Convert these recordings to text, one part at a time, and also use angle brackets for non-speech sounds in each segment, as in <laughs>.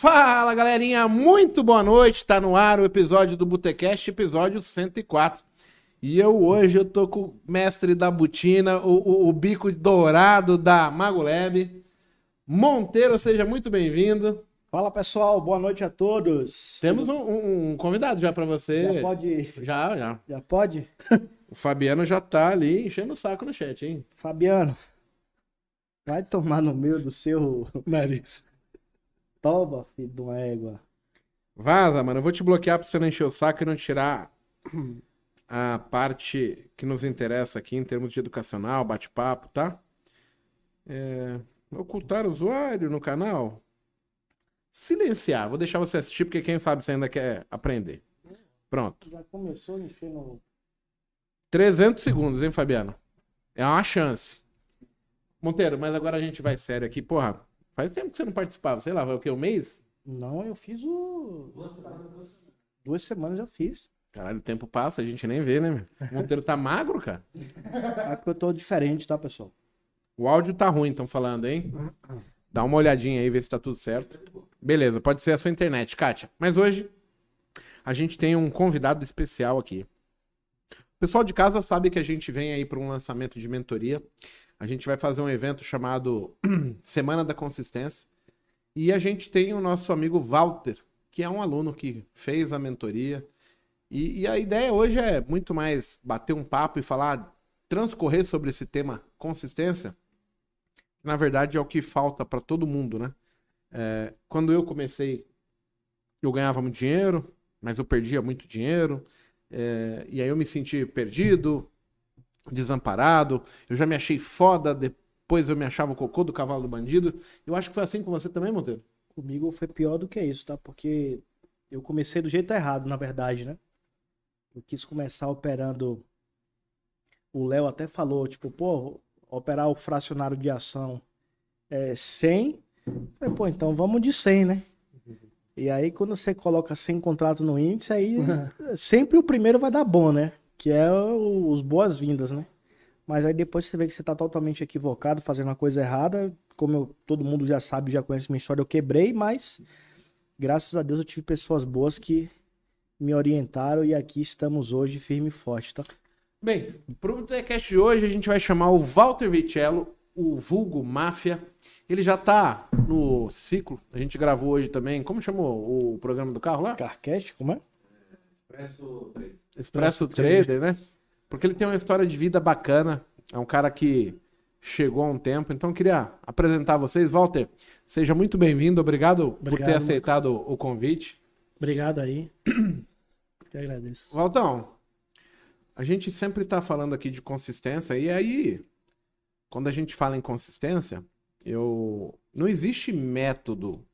Fala galerinha, muito boa noite. Tá no ar o episódio do Botecast, episódio 104. E eu hoje eu tô com o mestre da butina, o, o, o bico dourado da Magolab. Monteiro, seja muito bem-vindo. Fala pessoal, boa noite a todos. Temos um, um- um convidado já pra você. Já pode. Já, já. Já pode? <laughs> O Fabiano já tá ali enchendo o saco no chat, hein? Fabiano, vai tomar no meio do seu <laughs> nariz. Toma, filho de uma égua. Vaza, mano. Eu vou te bloquear pra você não encher o saco e não tirar <clears throat> a parte que nos interessa aqui em termos de educacional, bate-papo, tá? É, Ocultar usuário no canal? Silenciar. Vou deixar você assistir, porque quem sabe você ainda quer aprender. Pronto. Já começou a mexer no. 300 segundos, hein, Fabiano? É uma chance. Monteiro, mas agora a gente vai sério aqui. Porra, faz tempo que você não participava. Sei lá, vai o quê? Um mês? Não, eu fiz o. Duas semanas eu fiz. Caralho, o tempo passa, a gente nem vê, né, meu? O Monteiro tá magro, cara. É que eu tô diferente, tá, pessoal? O áudio tá ruim, estão falando, hein? Dá uma olhadinha aí, vê se tá tudo certo. Beleza, pode ser a sua internet, Kátia. Mas hoje a gente tem um convidado especial aqui. O pessoal de casa sabe que a gente vem aí para um lançamento de mentoria. A gente vai fazer um evento chamado <clears throat> Semana da Consistência. E a gente tem o nosso amigo Walter, que é um aluno que fez a mentoria. E, e a ideia hoje é muito mais bater um papo e falar, transcorrer sobre esse tema consistência. Na verdade, é o que falta para todo mundo, né? É, quando eu comecei, eu ganhava muito dinheiro, mas eu perdia muito dinheiro. é, e aí eu me senti perdido, desamparado. Eu já me achei foda, depois eu me achava o cocô do cavalo do bandido. Eu acho que foi assim com você também, Monteiro. Comigo foi pior do que isso, tá? Porque eu comecei do jeito errado, na verdade, né? Eu quis começar operando. O Léo até falou, tipo, pô, operar o fracionário de ação é 100. Falei, pô, então vamos de 100, né? E aí, quando você coloca 100 contrato no índice, aí <laughs> sempre o primeiro vai dar bom, né? Que é os boas-vindas, né? Mas aí depois você vê que você tá totalmente equivocado, fazendo uma coisa errada. Como eu- todo mundo já sabe, já conhece minha história, eu quebrei, mas graças a Deus eu tive pessoas boas que me orientaram e aqui estamos hoje firme e forte, tá? Bem, pro podcast de hoje a gente vai chamar o Walter Vicello, o vulgo Máfia. Ele já tá no ciclo. A gente gravou hoje também. Como chamou o programa do carro lá? Carquete, como é? Expresso Trader, né? Porque ele tem uma história de vida bacana. É um cara que chegou há um tempo. Então eu queria apresentar vocês. Walter, seja muito bem-vindo. Obrigado, por ter Obrigado, aceitado o convite. Obrigado aí. Que agradeço. Valtão, a gente sempre tá falando aqui de consistência, e aí, quando a gente fala em consistência, eu não existe método,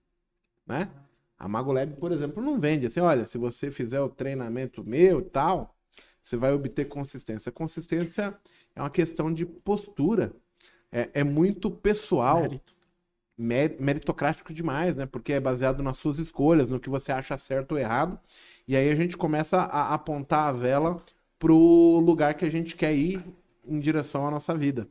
né? A Magolab, por exemplo, não vende assim, olha, se você fizer o treinamento meu e tal, você vai obter consistência. Consistência é uma questão de postura, é, é muito pessoal Mérito. mé- meritocrático demais, né? Porque é baseado nas suas escolhas, no que você acha certo ou errado. E aí a gente começa a apontar a vela pro lugar que a gente quer ir em direção à nossa vida.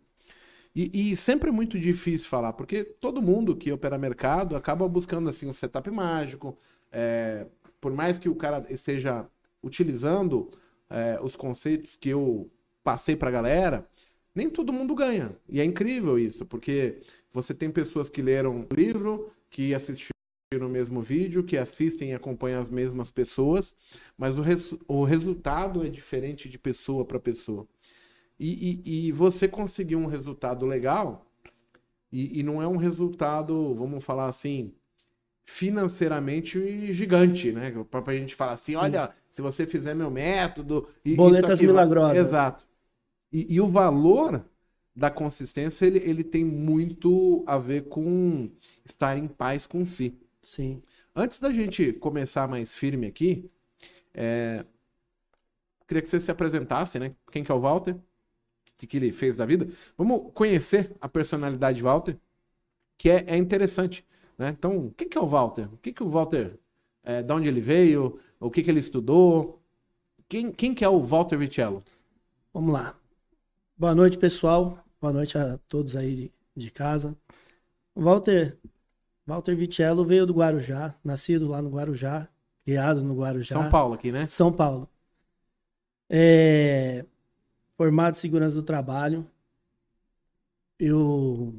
E, e sempre é muito difícil falar, porque todo mundo que opera mercado acaba buscando assim um setup mágico. é, por mais que o cara esteja utilizando é, os conceitos que eu passei pra galera, nem todo mundo ganha. E é incrível isso, porque você tem pessoas que leram o livro, que assistiram o mesmo vídeo, que assistem e acompanham as mesmas pessoas, mas o, res- o resultado é diferente de pessoa para pessoa. E, e- e você conseguir um resultado legal, e, e não é um resultado, vamos falar assim, financeiramente gigante, né? Pra, pra gente falar assim, Sim. olha, se você fizer meu método. e- Boletas aqui milagrosas. Exato. E, e o valor da consistência, ele, ele tem muito a ver com estar em paz com si. Sim. Antes da gente começar mais firme aqui, é, queria que você se apresentasse, né? Quem que é o Walter? O que, que ele fez da vida? Vamos conhecer a personalidade de Walter, que é, é interessante, né? Então, quem que é o Walter? O que que o Walter, é, da onde ele veio? O que que ele estudou? Quem, quem que é o Walter Vicello? Vamos lá. Boa noite, pessoal. Boa noite a todos aí de, de casa. O Walter Walter Vitello veio do Guarujá, nascido lá no Guarujá, criado no Guarujá. São Paulo aqui, né? São Paulo. É, formado em segurança do trabalho. Eu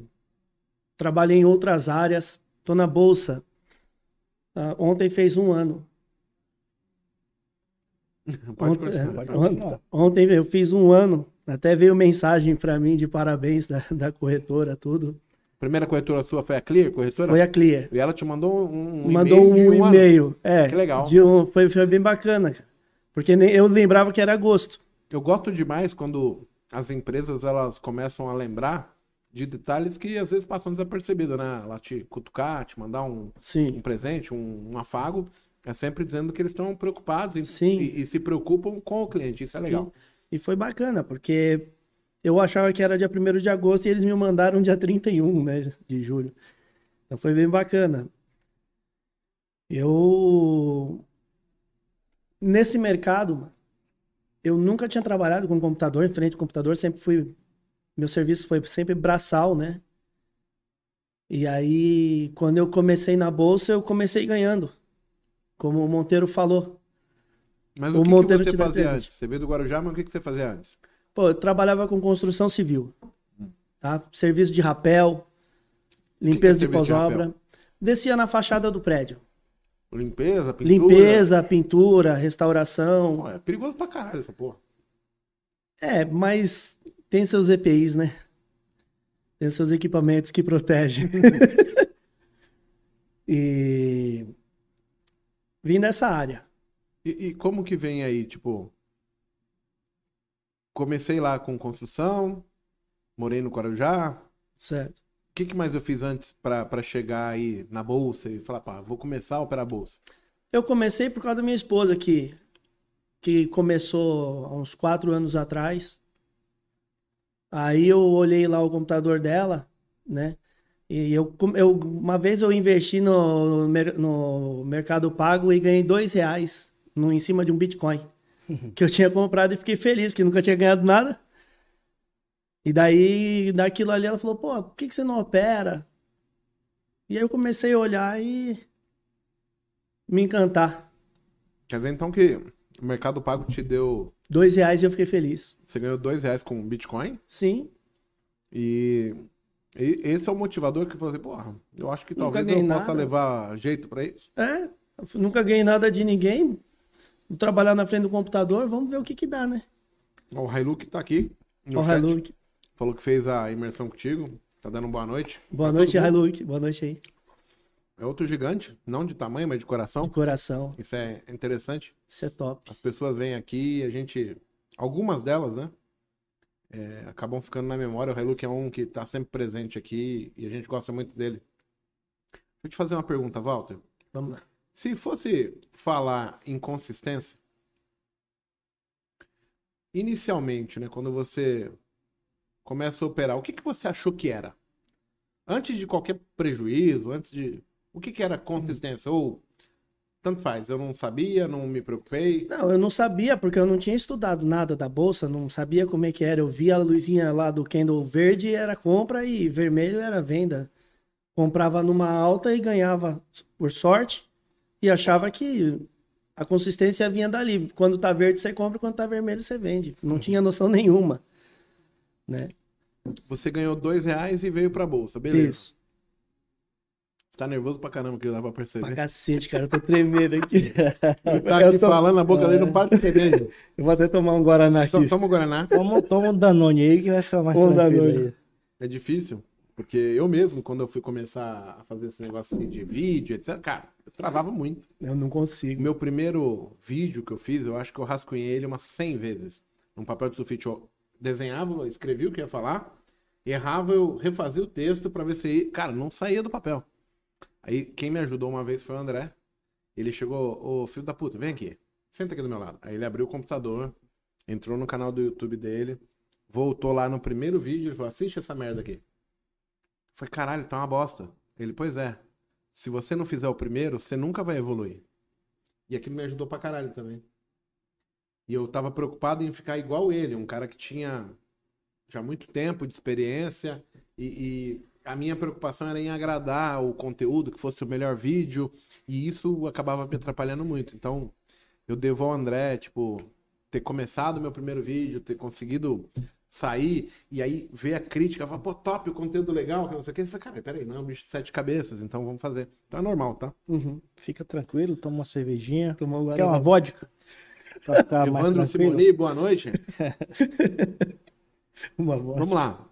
trabalhei em outras áreas. Estou na bolsa. Ah, ontem fez um ano. <laughs> Pode Ontem, continuar. é, pode on- continuar. ontem eu fiz um ano. Até veio mensagem para mim de parabéns da, da corretora, tudo. Primeira corretora sua foi a Clear, corretora? Foi a Clear. E ela te mandou um, um Mandou e-mail de um ano. e-mail. É, Que legal. um- foi, foi bem bacana, cara. Porque nem- eu lembrava que era agosto. Eu gosto demais quando as empresas elas começam a lembrar de detalhes que às vezes passam desapercebido, né? Ela te cutucar, te mandar um, um presente, um, um afago, é sempre dizendo que eles estão preocupados Sim. E, e se preocupam com o cliente. Isso é Sim. legal. E foi bacana, porque eu achava que era dia 1 de agosto e eles me mandaram dia 31, né, de julho. Então foi bem bacana. Eu nesse mercado, eu nunca tinha trabalhado com computador, em frente ao computador, sempre fui meu serviço foi sempre braçal, né? E aí, quando eu comecei na bolsa, eu comecei ganhando. Como o Monteiro falou. Mas O o, que, que Monteiro você te dá fazia presente. antes? Você veio do Guarujá, mas o que, que você fazia antes? Pô, eu trabalhava com construção civil, tá? Serviço de rapel, limpeza que é de serviço de pós-obra. Descia na fachada do prédio. Limpeza, pintura? Limpeza, pintura, restauração. É perigoso pra caralho essa porra. É, mas tem seus EPIs, né? Tem seus equipamentos que protegem. <laughs> e vim dessa área. E, e como que vem aí, tipo... Comecei lá com construção, morei no Guarujá. Certo. O que, que mais eu fiz antes pra chegar aí na bolsa e falar, pá, vou começar a operar bolsa? Eu comecei por causa da minha esposa, que, que começou há uns quatro anos atrás. Aí eu olhei lá o computador dela, né? E eu, eu uma vez eu investi no, no Mercado Pago e ganhei dois reais no, em cima de um Bitcoin. <laughs> Que eu tinha comprado e fiquei feliz, porque nunca tinha ganhado nada. E daí, daquilo ali, ela falou, pô, por que, que você não opera? E aí eu comecei a olhar e me encantar. Quer dizer, então, que o Mercado Pago te deu... Dois reais e eu fiquei feliz. Você ganhou dois reais com Bitcoin Sim, e... e esse é o motivador que você, porra, eu acho que Nunca talvez eu possa nada. levar jeito pra isso. é. Nunca ganhei nada de ninguém. Vou trabalhar na frente do computador, vamos ver o que que dá, né? O Hiluk tá aqui. chat. Hiluk. Falou que fez a imersão contigo. Tá dando boa noite. Boa Pra noite. Hiluk. Boa noite aí. É outro gigante, não de tamanho, mas de coração. De coração. Isso é interessante. Isso é top. As pessoas vêm aqui e a gente. Algumas delas, né? é, acabam ficando na memória. O Hiluk é um que tá sempre presente aqui e a gente gosta muito dele. Deixa eu te fazer uma pergunta, Walter. Vamos lá. Se fosse falar em consistência, inicialmente, né, quando você começa a operar, o que, que você achou que era? Antes de qualquer prejuízo, antes de. O que, que era consistência? Ou tanto faz, eu não sabia, não me preocupei. Não, eu não sabia, porque eu não tinha estudado nada da bolsa, não sabia como é que era. Eu via a luzinha lá do candle verde era compra e vermelho era venda. Comprava numa alta e ganhava por sorte e achava que a consistência vinha dali. Quando tá verde você compra, quando tá vermelho você vende. Não tinha noção nenhuma, né? Você ganhou dois reais e veio pra bolsa, beleza. Isso. Você tá nervoso pra caramba, que dá pra perceber. Pra cacete, cara, eu tô tremendo aqui. <laughs> Ele tá Eu aqui tô- falando, a boca dele não para de beber. <laughs> Eu vou até tomar um Guaraná aqui. Então, toma o Guaraná. Toma, toma um Danone aí que vai ficar mais Um tranquilo. É difícil, porque eu mesmo, quando eu fui começar a fazer esse negócio assim de vídeo, etc., cara, eu travava muito. Eu não consigo. meu primeiro vídeo que eu fiz, eu acho que eu rascunhei ele umas 100 vezes. Num papel de sulfite, eu desenhava, escrevia o que ia falar, errava, eu refazia o texto pra ver se... Cara, não saía do papel. Aí, quem me ajudou uma vez foi o André. Ele chegou, ô filho da puta, vem aqui, senta aqui do meu lado. Aí ele abriu o computador, entrou no canal do YouTube dele, voltou lá no primeiro vídeo, ele falou, assiste essa merda aqui. Foi caralho, tá uma bosta. Ele, pois é. Se você não fizer o primeiro, você nunca vai evoluir. E aquilo me ajudou pra caralho também. E eu tava preocupado em ficar igual ele, um cara que tinha já muito tempo de experiência e, e a minha preocupação era em agradar o conteúdo, que fosse o melhor vídeo, e isso acabava me atrapalhando muito. Então, eu devo ao André, tipo, ter começado o meu primeiro vídeo, ter conseguido sair, e aí ver a crítica, falar, pô, top, o conteúdo legal, que não sei o que. Eu falei, cara, peraí, não, é um bicho de sete cabeças, então vamos fazer. Então é normal, tá? Uhum. Fica tranquilo, toma uma cervejinha. Tomou um Quer uma vodka? Pra ficar mais Evandro tranquilo. Simoni, boa noite. <laughs> Uma voz. Vamos lá.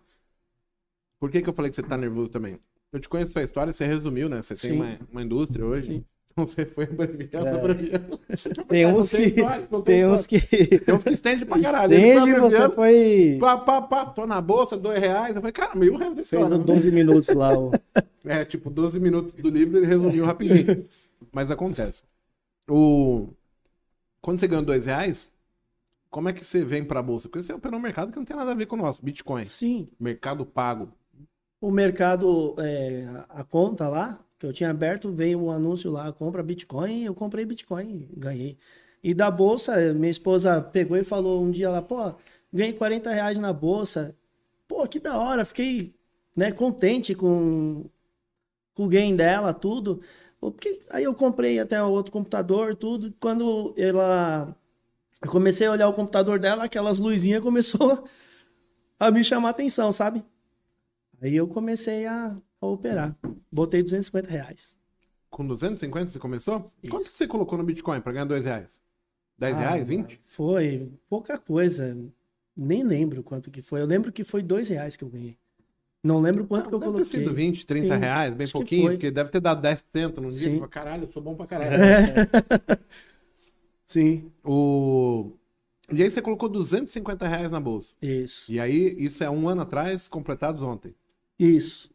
Por que, que eu falei que você tá nervoso também? Eu te conheço a história, você resumiu, né? Você tem Sim. uma, uma indústria hoje. Sim. Então você foi abreviando, É. abreviando. <laughs> Tem uns que. história, Tem uns que. Tem uns que estende pra caralho. Entende, você foi. Pá, pá, pá, tô na bolsa, dois reais. Eu falei, cara, meio resto da Fez história. o né? 12 minutos lá. O... <laughs> É, tipo, 12 minutos do livro ele resumiu rapidinho. Mas acontece. O... Quando você ganha dois reais, como é que você vem pra bolsa? Porque você operou um mercado que não tem nada a ver com o nosso, Bitcoin. Sim. Mercado pago. O mercado, é, a a conta lá, que eu tinha aberto, veio um anúncio lá, compra Bitcoin, eu comprei Bitcoin, ganhei. E da bolsa, minha esposa pegou e falou um dia lá, pô, ganhei 40 reais na bolsa. Pô, que da hora, fiquei né, contente com, com o gain dela, tudo. Porque- Aí eu comprei até outro computador, tudo. Quando ela. Eu comecei a olhar o computador dela, aquelas luzinhas começou a me chamar a atenção, sabe? Aí eu comecei a, a operar. Botei 250 reais. Com 250 você começou? Isso. Quanto você colocou no Bitcoin pra ganhar dois reais? 10 Ah, reais? 20? Foi pouca coisa. Nem lembro quanto que foi. Eu lembro que foi dois reais que eu ganhei. Não lembro quanto que eu deve coloquei. ter sido 20, 30 Sim, reais, bem pouquinho, porque deve ter dado 10% num dia. Fala, caralho, eu sou bom pra caralho. É. <laughs> Sim, O... E aí você colocou 250 reais na bolsa. isso. E aí, isso é um ano atrás, completados ontem. Isso.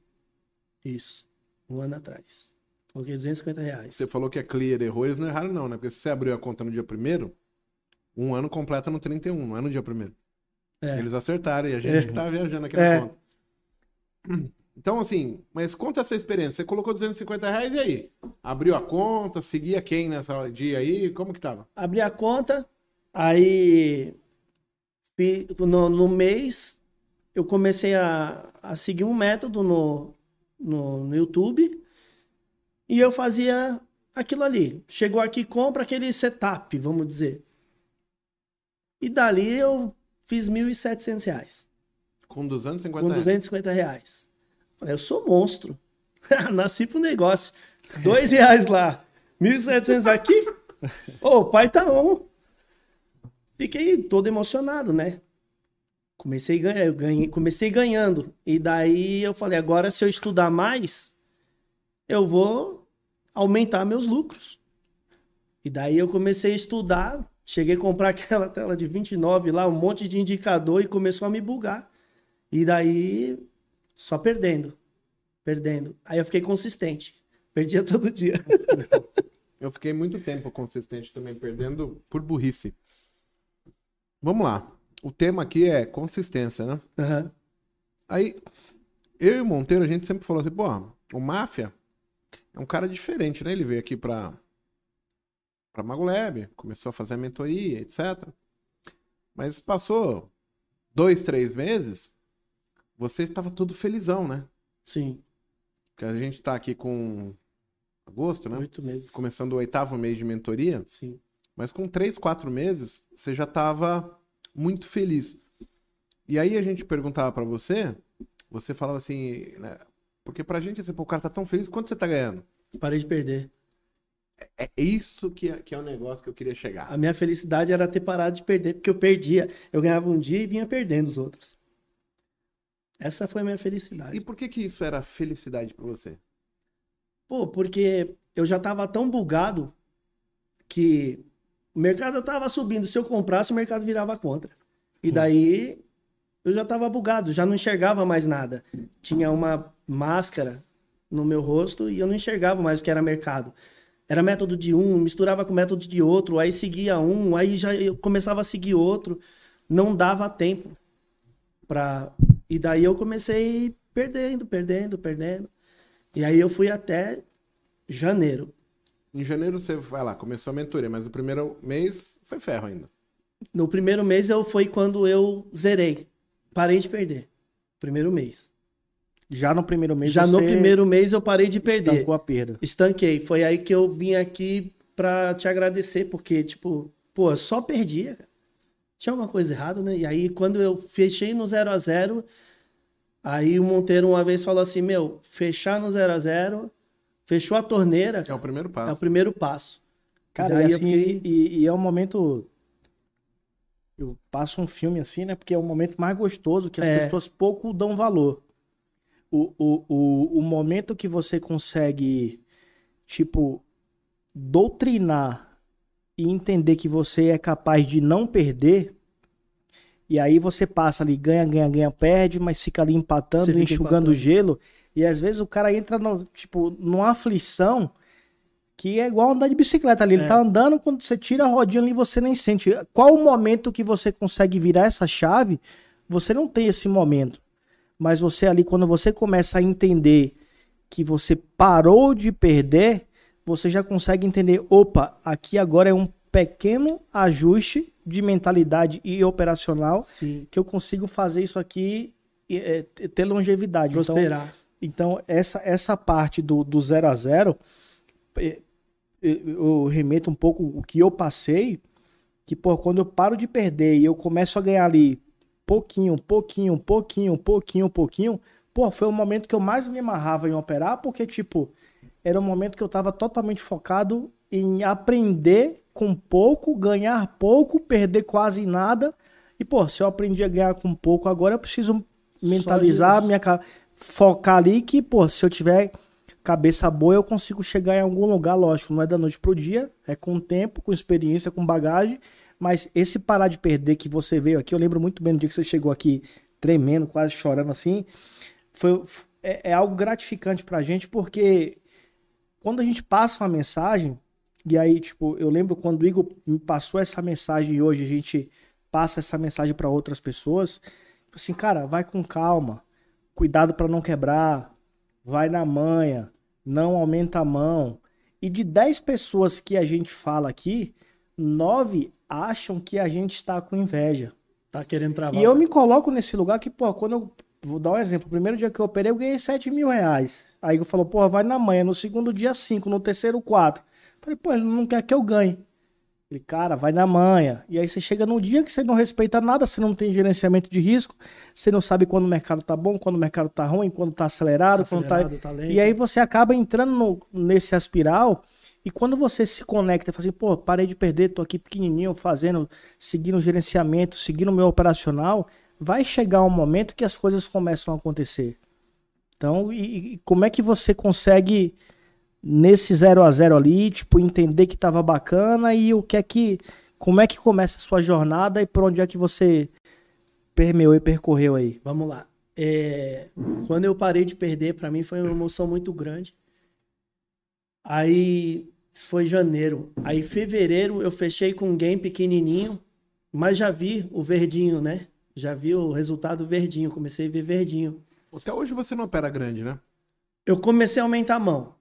Isso. Um ano atrás. Coloquei 250 reais. Você falou que a Clear errou, eles não erraram não, né? Porque se você abriu a conta no dia primeiro, um ano completa no 31, não é no dia primeiro. É. Eles acertaram e a gente que tá viajando aqui na É. conta. Então, assim, mas conta essa experiência. Você colocou 250 reais e aí? Abriu a conta, seguia quem nessa dia aí? Como que tava? Abri a conta, aí no, no mês eu comecei a, a seguir um método no, no, no YouTube e eu fazia aquilo ali. Chegou aqui, compra aquele setup, vamos dizer. E dali eu fiz 1.700 reais, Com 250 com reais. 250 reais. Falei, eu sou monstro. <laughs> Nasci pro negócio. Dois reais lá, 1.700 aqui. Ô, o pai tá on. Fiquei todo emocionado, né? Comecei, ganha- eu ganhei, comecei ganhando. E daí eu falei, agora se eu estudar mais, eu vou aumentar meus lucros. E daí eu comecei a estudar, cheguei a comprar <laughs> aquela tela de 29 lá, um monte de indicador e começou a me bugar. E daí só perdendo, perdendo. Aí eu fiquei consistente. Perdia <laughs> todo dia. <laughs> Eu fiquei muito tempo consistente também, perdendo por burrice. Vamos lá. O tema aqui é consistência, né? Aham. Aí, eu e o Monteiro, a gente sempre falou assim, pô, o Máfia é um cara diferente, né? Ele veio aqui pra, pra Magolab, começou a fazer a mentoria, etc. Mas passou dois, três meses, você tava todo felizão, né? Sim, Porque a gente tá aqui com agosto, né? oito meses. Começando o oitavo mês de mentoria. Sim. Mas com três, quatro meses, você já estava muito feliz. E aí a gente perguntava para você, você falava assim, né? Porque pra gente, assim, o cara tá tão feliz, quanto você tá ganhando? Parei de perder. É isso que é, que é o negócio que eu queria chegar. A minha felicidade era ter parado de perder, porque eu perdia. Eu ganhava um dia e vinha perdendo os outros. Essa foi a minha felicidade. E por que que isso era felicidade para você? Pô, porque eu já tava tão bugado que o mercado tava subindo. Se eu comprasse, o mercado virava contra. E daí eu já tava bugado, já não enxergava mais nada. Tinha uma máscara no meu rosto e eu não enxergava mais o que era mercado. Era método de um, misturava com método de outro, aí seguia um, aí já eu começava a seguir outro. Não dava tempo para E daí eu comecei perdendo, perdendo, perdendo. E aí eu fui até janeiro. Em janeiro você vai lá, começou a mentoria, mas o primeiro mês foi ferro ainda. No primeiro mês eu foi quando eu zerei. Parei de perder. Primeiro mês. Já no primeiro mês Já no primeiro mês eu parei de perder. estancou a perda. Estanquei. Foi aí que eu vim aqui pra te agradecer, porque, tipo, pô, eu só perdia, cara. Tinha alguma coisa errada, né? E aí, quando eu fechei no 0 a 0 aí o Monteiro uma vez falou assim: Meu, fechar no 0 a 0 fechou a torneira, É o primeiro é o passo. primeiro passo. Cara, e, assim, fiquei- e, e é um momento. Eu passo um filme assim, né? Porque é o momento mais gostoso que as É. pessoas pouco dão valor. O, o, o, o momento que você consegue, tipo, doutrinar e entender que você é capaz de não perder. E aí você passa ali, ganha, ganha, ganha, perde, mas fica ali empatando, fica enxugando empatando. gelo. E às vezes o cara entra, no, tipo, numa aflição que é igual andar de bicicleta ali. Ele É. tá andando, quando você tira a rodinha ali, você nem sente. Qual o momento que você consegue virar essa chave? Você não tem esse momento. Mas você ali, quando você começa a entender que você parou de perder, você já consegue entender, opa, aqui agora é um pequeno ajuste de mentalidade e operacional Sim. que eu consigo fazer isso aqui e, é, ter longevidade. Então, Prosperar. então, essa, essa parte do, do zero a zero, eh, eh, eu remeto um pouco o que eu passei, que, pô, quando eu paro de perder e eu começo a ganhar ali pouquinho, pouquinho, pouquinho, pouquinho, pouquinho, pô, foi o momento que eu mais me amarrava em operar, porque, tipo, era um momento que eu tava totalmente focado em aprender com pouco, ganhar pouco, perder quase nada. E, pô, se eu aprendi a ganhar com pouco, agora eu preciso mentalizar, minha, ca- focar ali que, pô, se eu tiver cabeça boa, eu consigo chegar em algum lugar, lógico, não é da noite pro dia, é com tempo, com experiência, com bagagem, mas esse parar de perder que você veio aqui, eu lembro muito bem do dia que você chegou aqui tremendo, quase chorando assim, foi, é, é algo gratificante pra gente, porque quando a gente passa uma mensagem, e aí, tipo, eu lembro quando o Igor me passou essa mensagem e hoje a gente passa essa mensagem pra outras pessoas, tipo assim, cara, vai com calma, cuidado pra não quebrar, vai na manha, não aumenta a mão. E de 10 pessoas que a gente fala aqui, nove acham que a gente está com inveja. Tá querendo travar. E eu me coloco nesse lugar que, pô, quando eu. Vou dar um exemplo. O primeiro dia que eu operei, eu ganhei 7 mil reais. Aí eu falou, pô, vai na manhã. No segundo dia, 5. No terceiro, 4. Falei, pô, ele não quer que eu ganhe. Falei, cara, vai na manha. E aí você chega no dia que você não respeita nada, você não tem gerenciamento de risco, você não sabe quando o mercado tá bom, quando o mercado tá ruim, quando tá acelerado, Tá quando tá. acelerado, tá. E aí você acaba entrando no- nesse aspiral. E quando você se conecta, fala assim, pô, parei de perder, tô aqui pequenininho, fazendo, seguindo o gerenciamento, seguindo o meu operacional, vai chegar um momento que as coisas começam a acontecer. Então, e, e como é que você consegue, nesse zero a zero ali, tipo, entender que tava bacana e o que é que, como é que começa a sua jornada e por onde é que você permeou e percorreu aí? Vamos lá. É, quando eu parei de perder, pra mim foi uma emoção muito grande. Aí foi janeiro. Aí fevereiro eu fechei com um game pequenininho, mas já vi o verdinho, né? Já vi o resultado verdinho, comecei a ver verdinho. Até hoje você não opera grande, né? Eu comecei a aumentar a mão.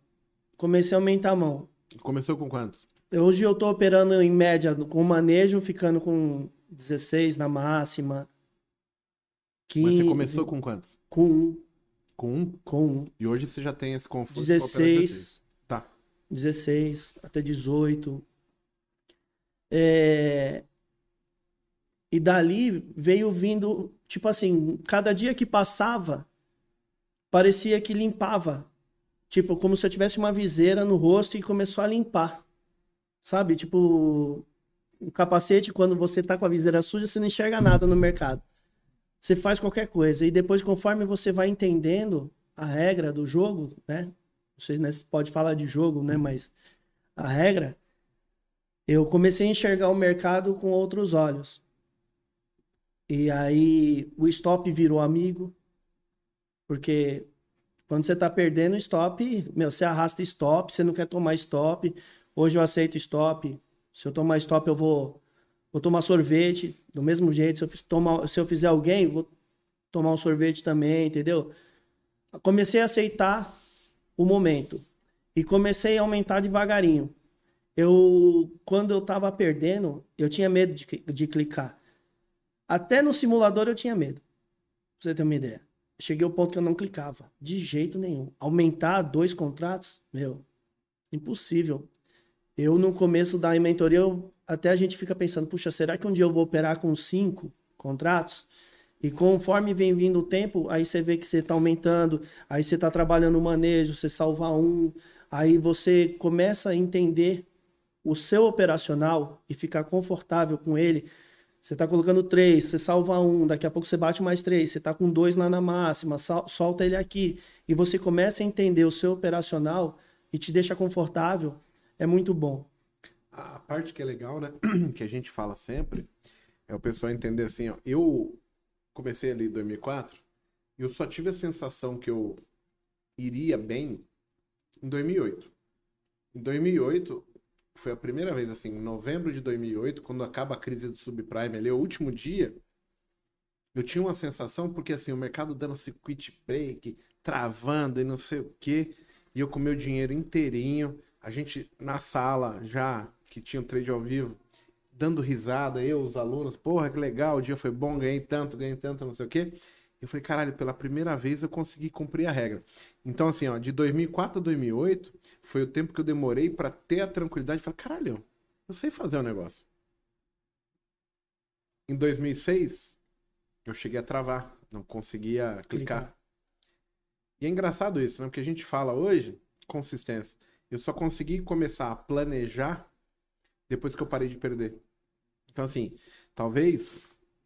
Comecei a aumentar a mão. Começou com quantos? Hoje eu tô operando em média com manejo, ficando com 16 na máxima. 15, Mas você começou com quantos? com um, Com um? com um. E hoje você já tem esse conforto pra operar 16, Tá. 16 até 18. É... E dali veio vindo, tipo assim, cada dia que passava, parecia que limpava. Tipo, como se eu tivesse uma viseira no rosto e começou a limpar. Sabe? Tipo, o capacete, quando você tá com a viseira suja, você não enxerga nada no mercado. Você faz qualquer coisa. E depois, conforme você vai entendendo a regra do jogo, né? Não sei né, se pode falar de jogo, né? Mas a regra, eu comecei a enxergar o mercado com outros olhos. E aí o stop virou amigo, porque quando você tá perdendo stop, meu, você arrasta stop, você não quer tomar stop. Hoje eu aceito stop. Se eu tomar stop, eu vou, vou tomar sorvete do mesmo jeito. Se eu, tomar, se eu fizer alguém, vou tomar um sorvete também, entendeu? Comecei a aceitar o momento e comecei a aumentar devagarinho. Eu, quando eu tava perdendo, eu tinha medo de, de clicar. Até no simulador eu tinha medo. Pra você ter uma ideia. cheguei ao ponto que eu não clicava. De jeito nenhum. Aumentar dois contratos, meu, impossível. Eu, no começo da mentoria, eu, até a gente fica pensando, puxa, será que um dia eu vou operar com cinco contratos? E conforme vem vindo o tempo, aí você vê que você está aumentando, aí você está trabalhando o manejo, você salva um, aí você começa a entender o seu operacional e ficar confortável com ele. Você está colocando três, você salva um, daqui a pouco você bate mais três, você está com dois lá na máxima, solta ele aqui. E você começa a entender o seu operacional e te deixa confortável, é muito bom. A parte que é legal, né? <clears throat> Que a gente fala sempre, é o pessoal entender assim, ó. Eu comecei ali em 2004, e eu só tive a sensação que eu iria bem em 2008. Em 2008, foi a primeira vez, assim, em novembro de 2008, quando acaba a crise do subprime ali, o último dia, eu tinha uma sensação, porque assim, o mercado dando circuit break, travando e não sei o quê, e eu com meu dinheiro inteirinho, a gente na sala já, que tinha um trade ao vivo, dando risada, eu, os alunos, porra, que legal, o dia foi bom, ganhei tanto, ganhei tanto, não sei o quê. Eu falei, caralho, pela primeira vez eu consegui cumprir a regra. Então, assim, ó, de 2004 a 2008 foi o tempo que eu demorei para ter a tranquilidade de falar, caralho, eu sei fazer o negócio. Em 2006, eu cheguei a travar, não conseguia clicar. clicar. E é engraçado isso, né? Porque a gente fala hoje, consistência. Eu só consegui começar a planejar depois que eu parei de perder. Então, assim, talvez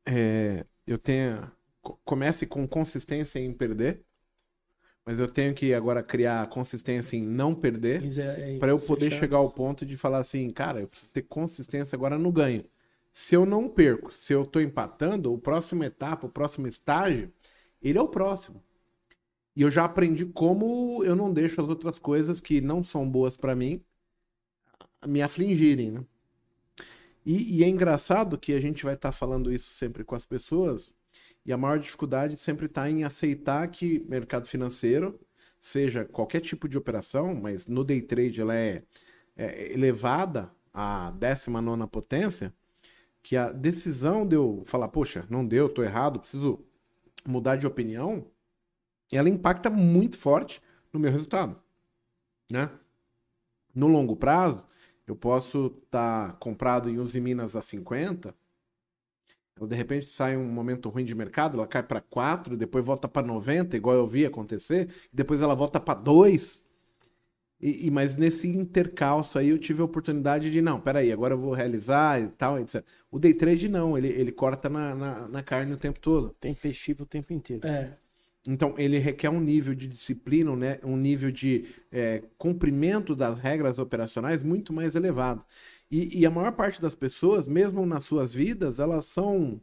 é, eu tenha comece com consistência em perder, mas eu tenho que agora criar consistência em não perder é, é, para eu poder fechar. chegar ao ponto de falar assim, cara, eu preciso ter consistência agora no ganho. Se eu não perco, se eu estou empatando, o próximo etapa, o próximo estágio, ele é o próximo. E eu já aprendi como eu não deixo as outras coisas que não são boas para mim me afligirem, né? E, e, é engraçado que a gente vai estar tá falando isso sempre com as pessoas, e a maior dificuldade sempre está em aceitar que mercado financeiro, seja qualquer tipo de operação, mas no day trade ela é, é elevada à 19 potência, que a decisão de eu falar, poxa, não deu, estou errado, preciso mudar de opinião, ela impacta muito forte no meu resultado. Né? No longo prazo, eu posso estar tá comprado em Uzi Minas a 50, ela de repente sai um momento ruim de mercado, ela cai para 4, depois volta para 90, igual eu vi acontecer, depois ela volta para 2. E, e, mas nesse intercalço aí eu tive a oportunidade de, não, peraí, agora eu vou realizar e tal, etc. O day trade não, ele, ele corta na, na, na carne o tempo todo. Tem peixível o tempo inteiro. É. Então ele requer um nível de disciplina, né? um nível de é, cumprimento das regras operacionais muito mais elevado. E, e, a maior parte das pessoas, mesmo nas suas vidas, elas são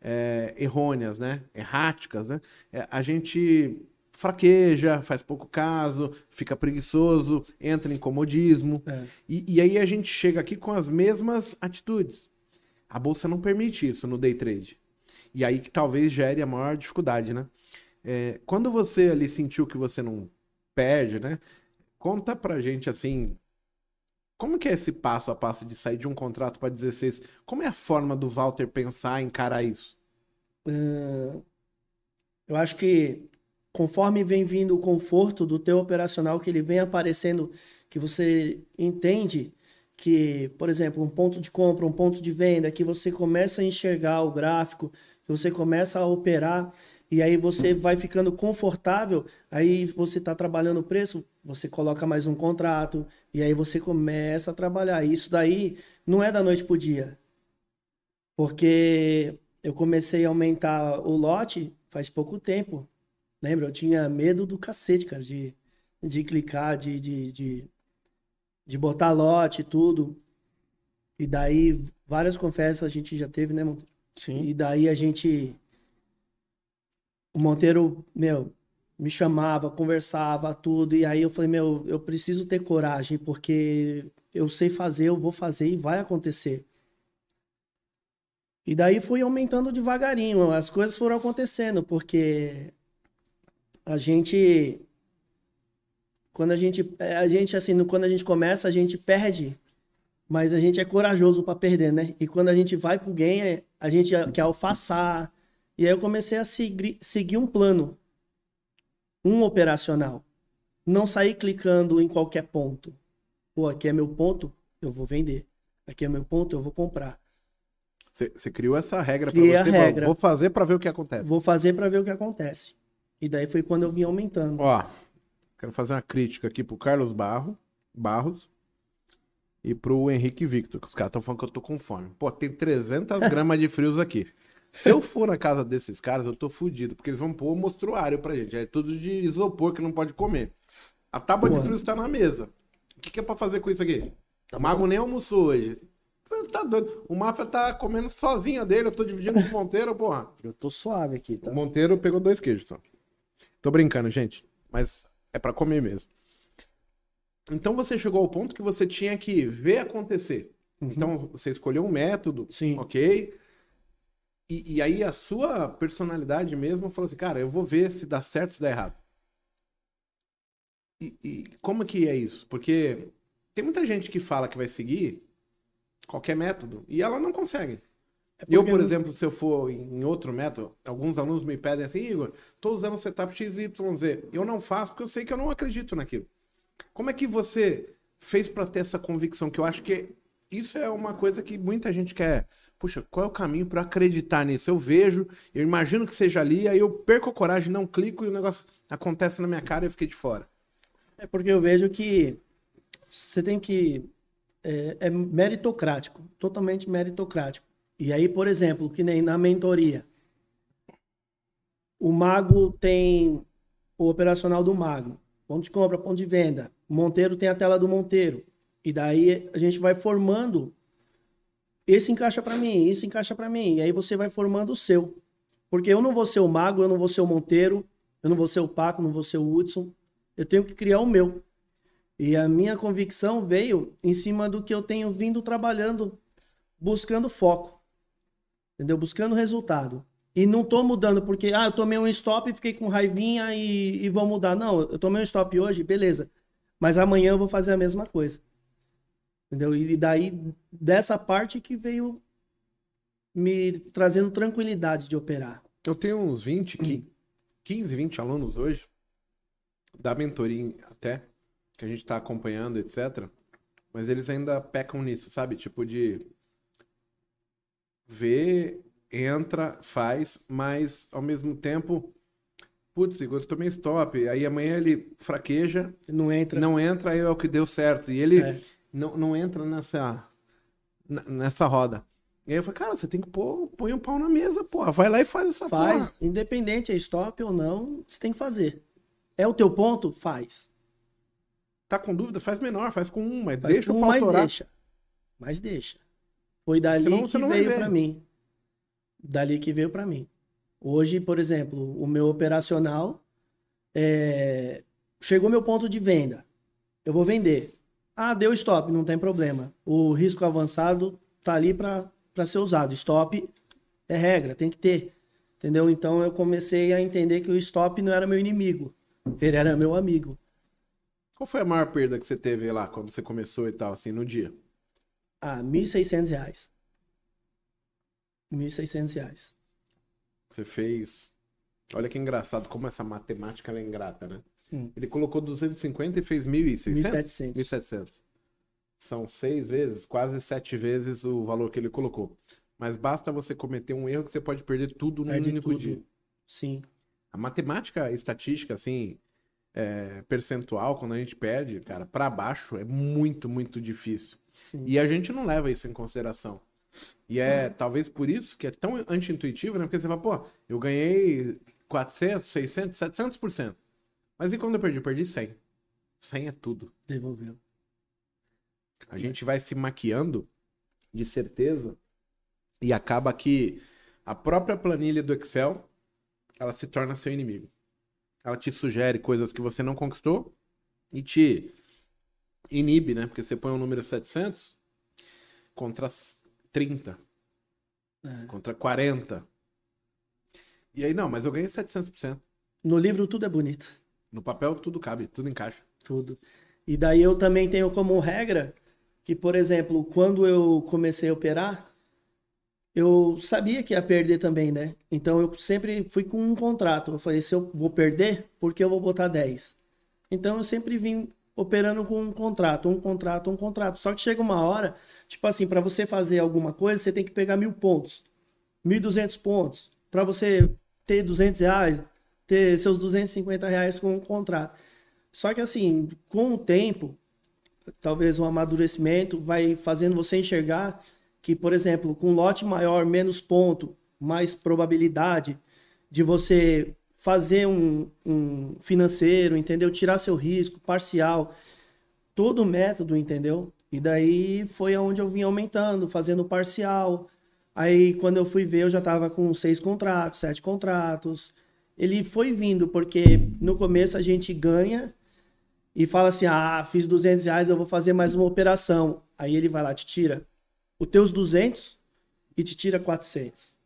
é, errôneas, né? Erráticas, né? É, a gente fraqueja, faz pouco caso, fica preguiçoso, entra em comodismo. É. E, e, aí a gente chega aqui com as mesmas atitudes. A bolsa não permite isso no day trade. E aí que talvez gere a maior dificuldade, né? É, quando você ali sentiu que você não perde, né? Conta pra gente assim, como que é esse passo a passo de sair de um contrato para 16? Como é a forma do Walter pensar, encarar isso? Uh, eu acho que conforme vem vindo o conforto do teu operacional, que ele vem aparecendo, que você entende que, por exemplo, um ponto de compra, um ponto de venda, que você começa a enxergar o gráfico, que você começa a operar e aí você vai ficando confortável, aí você está trabalhando o preço, você coloca mais um contrato, e aí você começa a trabalhar. Isso daí não é da noite pro dia. Porque eu comecei a aumentar o lote faz pouco tempo. Lembra? Eu tinha medo do cacete, cara, de, de clicar, de, de, de, de botar lote e tudo. E daí, várias confessas a gente já teve, né, Monteiro? Sim. E daí a gente o Monteiro, meu, me chamava, conversava, tudo. E aí eu falei, meu, eu preciso ter coragem, porque eu sei fazer, eu vou fazer e vai acontecer. E daí fui aumentando devagarinho, as coisas foram acontecendo, porque a gente quando a gente a gente assim, quando a gente começa, a gente perde, mas a gente é corajoso para perder, né? E quando a gente vai pro game, a gente quer alfaçar, e aí eu comecei a seguir, seguir um plano. um operacional. Não sair clicando em qualquer ponto. Pô, aqui é meu ponto, eu vou vender. Aqui é meu ponto, eu vou comprar. Você criou essa regra pra Criei a você. falou, regra. Vou fazer pra ver o que acontece. Vou fazer para ver o que acontece. E daí foi quando eu vim aumentando. Ó, quero fazer uma crítica aqui pro Carlos Barro, Barros e pro Henrique Victor, que os caras estão falando que eu tô com fome. Pô, tem 300 <laughs> gramas de frios aqui. Se eu for na casa desses caras, eu tô fudido, porque eles vão pôr o mostruário pra gente. É tudo de isopor que não pode comer. A tábua de Porra. frios tá na mesa. O que, que é pra fazer com isso aqui? O Mago nem almoçou hoje. Tá doido. O Mafia tá comendo sozinho dele, eu tô dividindo com o Monteiro, porra. Eu tô suave aqui, tá? O Monteiro pegou dois queijos só. Tô brincando, gente. Mas é pra comer mesmo. Então você chegou ao ponto que você tinha que ver acontecer. Então você escolheu um método, Sim. ok? E, e aí a sua personalidade mesmo falou assim, cara, eu vou ver se dá certo, se dá errado. E, e como que é isso? Porque tem muita gente que fala que vai seguir qualquer método e ela não consegue. Eu, porque por não- exemplo, se eu for em outro método, alguns alunos me pedem assim, Igor, tô usando o setup XYZ. Eu não faço porque eu sei que eu não acredito naquilo. Como é que você fez para ter essa convicção? Que eu acho que isso é uma coisa que muita gente quer. Puxa, qual é o caminho para acreditar nisso? Eu vejo, eu imagino que seja ali, aí eu perco a coragem, não clico e o negócio acontece na minha cara e eu fiquei de fora. É porque eu vejo que você tem que. É, é meritocrático, totalmente meritocrático. E aí, por exemplo, que nem na mentoria. O mago tem o operacional do mago, ponto de compra, ponto de venda. O Monteiro tem a tela do Monteiro. E daí a gente vai formando. Esse encaixa para mim, isso encaixa para mim. E aí você vai formando o seu. Porque eu não vou ser o mago, eu não vou ser o Monteiro, eu não vou ser o Paco, não vou ser o Hudson. Eu tenho que criar o meu. E a minha convicção veio em cima do que eu tenho vindo trabalhando, buscando foco. Entendeu? Buscando resultado. E não tô mudando porque, ah, eu tomei um stop, fiquei com raivinha e, e vou mudar. Não, eu tomei um stop hoje, beleza. Mas amanhã eu vou fazer a mesma coisa. Entendeu? E daí, dessa parte que veio me trazendo tranquilidade de operar. Eu tenho uns 20, qui- 15, 20 alunos hoje, da mentoria até, que a gente tá acompanhando, etc. Mas eles ainda pecam nisso, sabe? Tipo de ver, entra, faz, mas ao mesmo tempo, putz, Igor, eu tomei stop. Aí amanhã ele fraqueja, Não entra. não entra, aí é o que deu certo. E ele É. não, não entra nessa, nessa roda. E aí eu falei, cara, você tem que pôr, põe um pau na mesa, porra. Vai lá e faz essa porra. Faz, independente é stop ou não, você tem que fazer. É o teu ponto? Faz. Tá com dúvida? Faz menor, faz com um, mas Faz deixa com o pau mas torar. deixa. Mas deixa. Foi dali Senão que veio pra mim. Dali que veio pra mim. Hoje, por exemplo, o meu operacional é, chegou meu ponto de venda. Eu vou vender. Ah, deu stop, não tem problema. O risco avançado tá ali para ser usado. Stop é regra, tem que ter. Entendeu? Então eu comecei a entender que o stop não era meu inimigo. Ele era meu amigo. Qual foi a maior perda que você teve lá quando você começou e tal, assim, no dia? Ah, 1.600 reais. 1.600 reais. Você fez. Olha que engraçado como essa matemática é ingrata, né? Hum. Ele colocou 250 e fez 1.600? 1.700. 1.700. São seis vezes, quase sete vezes o valor que ele colocou. Mas basta você cometer um erro que você pode perder tudo num Perde único tudo. dia. Sim. A matemática estatística, assim, é, percentual, quando a gente perde, cara, pra baixo é muito, muito difícil. sim. E a gente não leva isso em consideração. E é talvez por isso que é tão anti-intuitivo, né? Porque você fala, pô, eu ganhei 400, 600, 700%. Mas e quando eu perdi? Eu perdi 100. 100 é tudo. Devolveu. A gente vai se maquiando de certeza e acaba que a própria planilha do Excel, ela se torna seu inimigo. Ela te sugere coisas que você não conquistou e te inibe, né? Porque você põe o número 700 contra 30, É. contra 40. E aí, não, mas eu ganhei 700%. No livro tudo é bonito. No papel tudo cabe, tudo encaixa. Tudo. E daí eu também tenho como regra que, por exemplo, quando eu comecei a operar, eu sabia que ia perder também, né? Então eu sempre fui com um contrato. Eu falei, se eu vou perder, por que eu vou botar 10? Então eu sempre vim operando com um contrato, um contrato, um contrato. Só que chega uma hora, tipo assim, para você fazer alguma coisa, você tem que pegar mil pontos, 1.200 pontos, para você ter 200 reais, ter seus 250 reais com um contrato. Só que assim, com o tempo, talvez um amadurecimento vai fazendo você enxergar que, por exemplo, com lote maior, menos ponto, mais probabilidade de você fazer um, um financeiro, entendeu? Tirar seu risco, parcial, todo o método, entendeu? E daí foi aonde eu vim aumentando, fazendo parcial. Aí quando eu fui ver, eu já estava com seis contratos, sete contratos. Ele foi vindo, porque no começo a gente ganha e fala assim: ah, fiz 200 reais, eu vou fazer mais uma operação. Aí ele vai lá, te tira os teus 200 e te tira 400.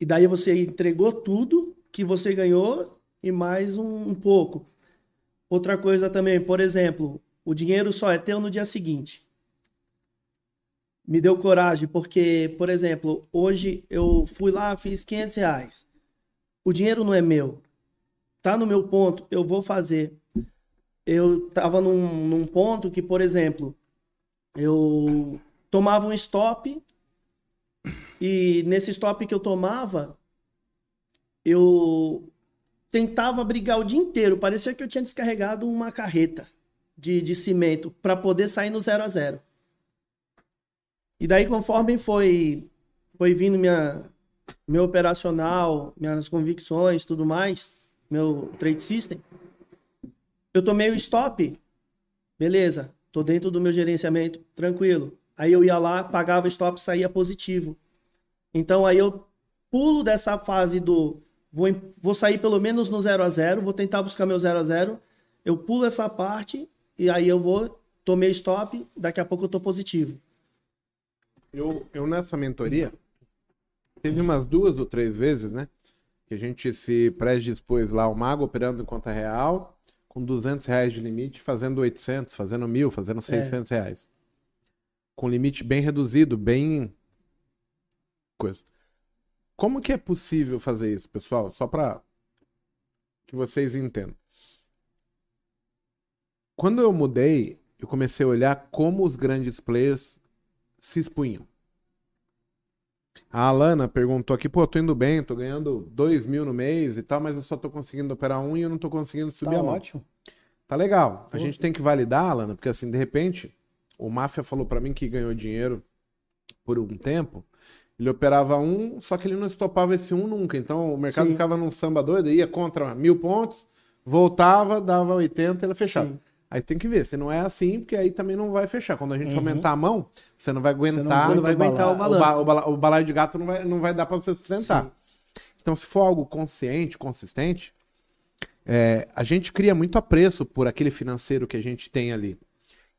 E daí você entregou tudo que você ganhou e mais um, um pouco. Outra coisa também, por exemplo, o dinheiro só é teu no dia seguinte. Me deu coragem, porque, por exemplo, hoje eu fui lá, fiz 500 reais. O dinheiro não é meu. Tá no meu ponto, eu vou fazer. Eu tava num, num ponto que, por exemplo, eu tomava um stop e nesse stop que eu tomava, eu tentava brigar o dia inteiro. Parecia que eu tinha descarregado uma carreta de, de cimento para poder sair no zero a zero. E daí, conforme foi, foi vindo minha, meu operacional, minhas convicções, tudo mais, meu trade system, eu tomei o stop, beleza, tô dentro do meu gerenciamento, tranquilo. Aí eu ia lá, pagava stop, saía positivo. Então aí eu pulo dessa fase do vou, vou sair pelo menos no 0 a 0 vou tentar buscar meu 0 a 0 eu pulo essa parte e aí eu vou, tomei stop, daqui a pouco eu tô positivo. Eu, eu nessa mentoria, teve umas duas ou três vezes, né? Que a gente se predispôs lá, o mago operando em conta real, com 200 reais de limite, fazendo 800, fazendo mil, fazendo 600 é. reais com limite bem reduzido, bem coisa. Como que é possível fazer isso, pessoal? Só para que vocês entendam. Quando eu mudei, eu comecei a olhar como os grandes players se expunham. A Alana perguntou aqui, pô, tô indo bem, tô ganhando 2 mil no mês e tal, mas eu só tô conseguindo operar um e eu não tô conseguindo subir tá a mão. Ótimo. Tá legal. A gente tem que validar, Alana, porque assim, de repente, o Máfia falou para mim que ganhou dinheiro por um tempo. Ele operava um, só que ele não estopava esse um nunca. Então o mercado Sim. ficava num samba doido, ia contra mil pontos, voltava, dava 80 e ele fechava. Sim. Aí tem que ver, se não é assim, porque aí também não vai fechar. Quando a gente uhum. aumentar a mão, você não vai aguentar. Você não, vai aguentar o balanço. O, ba o, balaio de gato não vai, não vai dar para você sustentar. Sim. Então, se for algo consciente, consistente, é, a gente cria muito apreço por aquele financeiro que a gente tem ali.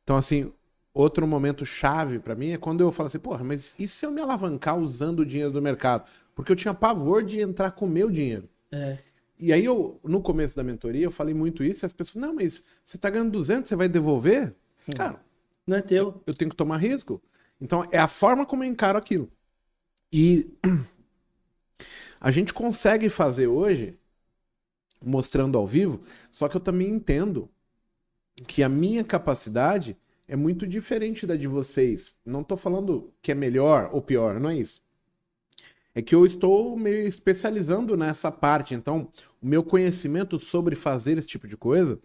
Então, assim, Outro momento chave para mim é quando eu falo assim, porra, mas e se eu me alavancar usando o dinheiro do mercado? Porque eu tinha pavor de entrar com o meu dinheiro. É. E aí eu, no começo da mentoria, eu falei muito isso e as pessoas, não, mas você tá ganhando 200, você vai devolver? Hum. Cara, não é teu. Eu, eu tenho que tomar risco. Então, é a forma como eu encaro aquilo. E <clears throat> a gente consegue fazer hoje, mostrando ao vivo, só que eu também entendo que a minha capacidade é muito diferente da de vocês. Não estou falando que é melhor ou pior, não é isso. É que eu estou me especializando nessa parte. Então, o meu conhecimento sobre fazer esse tipo de coisa,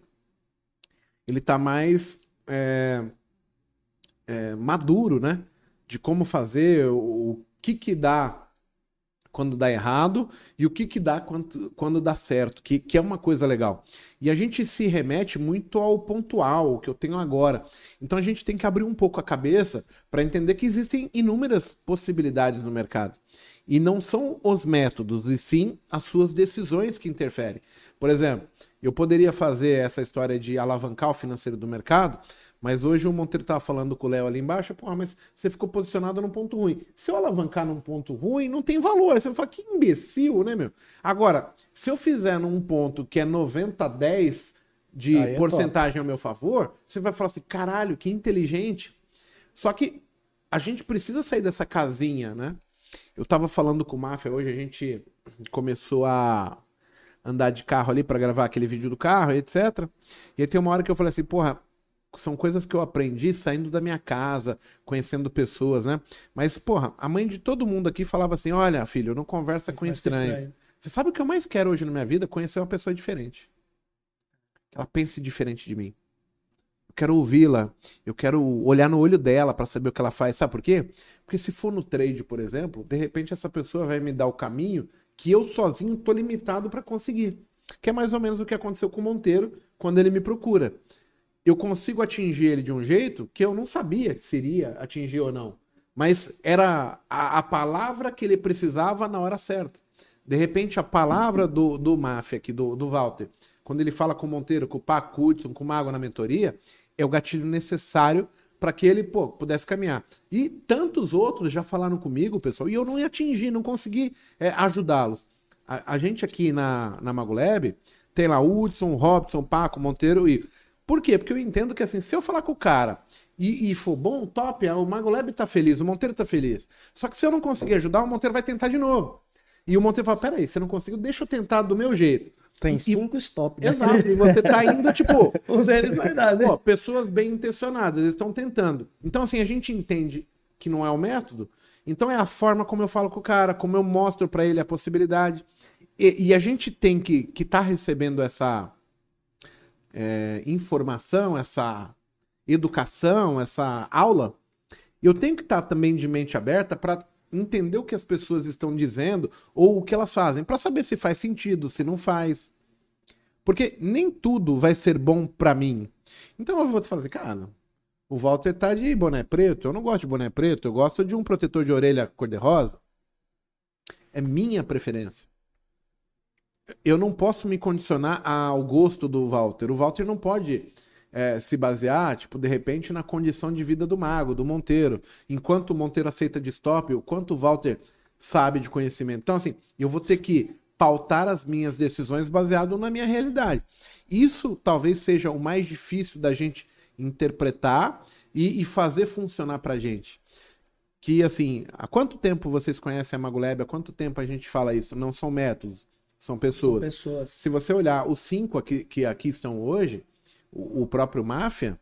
ele está mais é, é, maduro, né? De como fazer, o, o que que dá quando dá errado e o que, que dá quando, quando dá certo, que, que é uma coisa legal. E a gente se remete muito ao pontual, que eu tenho agora. Então a gente tem que abrir um pouco a cabeça para entender que existem inúmeras possibilidades no mercado. E não são os métodos, e sim as suas decisões que interferem. Por exemplo, eu poderia fazer essa história de alavancar o financeiro do mercado mas hoje o Monteiro estava falando com o Léo ali embaixo, porra, mas você ficou posicionado num ponto ruim. Se eu alavancar num ponto ruim, não tem valor. Você fala, que imbecil, né, meu? Agora, se eu fizer num ponto que é 90-10 de é porcentagem top. ao meu favor, você vai falar assim, caralho, que inteligente. Só que a gente precisa sair dessa casinha, né? Eu tava falando com o Máfia hoje, a gente começou a andar de carro ali pra gravar aquele vídeo do carro, etc. E aí tem uma hora que eu falei assim, porra, são coisas que eu aprendi saindo da minha casa, conhecendo pessoas, né? Mas, porra, a mãe de todo mundo aqui falava assim: olha, filho, não conversa com estranhos. estranho. Você sabe o que eu mais quero hoje na minha vida? Conhecer uma pessoa diferente. Que ela pense diferente de mim. Eu quero ouvi-la. Eu quero olhar no olho dela pra saber o que ela faz. Sabe por quê? Porque se for no trade, por exemplo, de repente essa pessoa vai me dar o caminho que eu sozinho tô limitado pra conseguir. Que é mais ou menos o que aconteceu com o Monteiro quando ele me procura. Eu consigo atingir ele de um jeito que eu não sabia que seria atingir ou não. Mas era a, a palavra que ele precisava na hora certa. De repente, a palavra do, do Máfia aqui, do, do Walter, quando ele fala com o Monteiro, com o Paco Hudson, com o Mago na mentoria, é o gatilho necessário para que ele pô, pudesse caminhar. E tantos outros já falaram comigo, pessoal, e eu não ia atingir, não consegui é, ajudá-los. A, a gente aqui na, na Mago Lab tem lá Hudson, Robson, Paco, Monteiro e. Por quê? Porque eu entendo que assim, se eu falar com o cara e, e for bom, top, o Mago Lab tá feliz, o Monteiro tá feliz. Só que se eu não conseguir ajudar, o Monteiro vai tentar de novo. E o Monteiro fala: peraí, você não conseguiu, deixa eu tentar do meu jeito. Tem E- cinco stop. né? Exato. E você tá indo, tipo, <laughs> Um deles vai dar, né? Pô, pessoas bem intencionadas, eles estão tentando. Então, assim, a gente entende que não é o método, então é a forma como eu falo com o cara, como eu mostro pra ele a possibilidade. E, e a gente tem que que tá recebendo essa é, informação, essa educação, essa aula. Eu tenho que estar também de mente aberta para entender o que as pessoas estão dizendo ou o que elas fazem, para saber se faz sentido, se não faz. Porque nem tudo vai ser bom pra mim. Então eu vou te assim, cara, o Walter tá de boné preto. Eu não gosto de boné preto, eu gosto de um protetor de orelha cor-de-rosa. É minha preferência. Eu não posso me condicionar ao gosto do Walter. O Walter não pode é, se basear, tipo, de repente, na condição de vida do mago, do Monteiro. Enquanto o Monteiro aceita de stop, o quanto o Walter sabe de conhecimento. Então, assim, eu vou ter que pautar as minhas decisões baseado na minha realidade. Isso talvez seja o mais difícil da gente interpretar e, e fazer funcionar pra gente. Que, assim, há quanto tempo vocês conhecem a Magolab? Há quanto tempo a gente fala isso? Não são métodos, são São pessoas. pessoas. Se você olhar os cinco aqui, que aqui estão hoje, o, o próprio Máfia,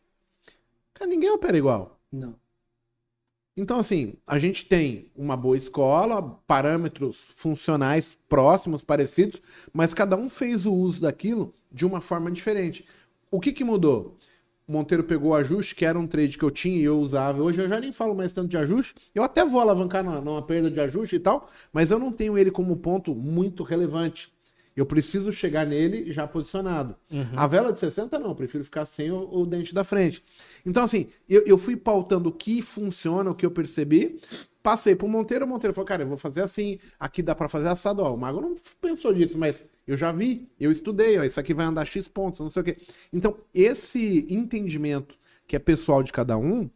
cara, ninguém opera igual. Não. Então, assim, a gente tem uma boa escola, parâmetros funcionais próximos, parecidos, mas cada um fez o uso daquilo de uma forma diferente. O que, que mudou? O Monteiro pegou o ajuste, que era um trade que eu tinha e eu usava. Hoje eu já nem falo mais tanto de ajuste. Eu até vou alavancar numa, numa perda de ajuste e tal, mas eu não tenho ele como ponto muito relevante. Eu preciso chegar nele já posicionado. A vela de 60 não, eu prefiro ficar sem o, o dente da frente. Então, assim, eu, eu fui pautando o que funciona, o que eu percebi, passei pro Monteiro, o Monteiro falou, cara, eu vou fazer assim, aqui dá pra fazer assado, ó, o Mago não pensou disso, mas eu já vi, eu estudei, ó, isso aqui vai andar X pontos, não sei o quê. Então, esse entendimento que é pessoal de cada um,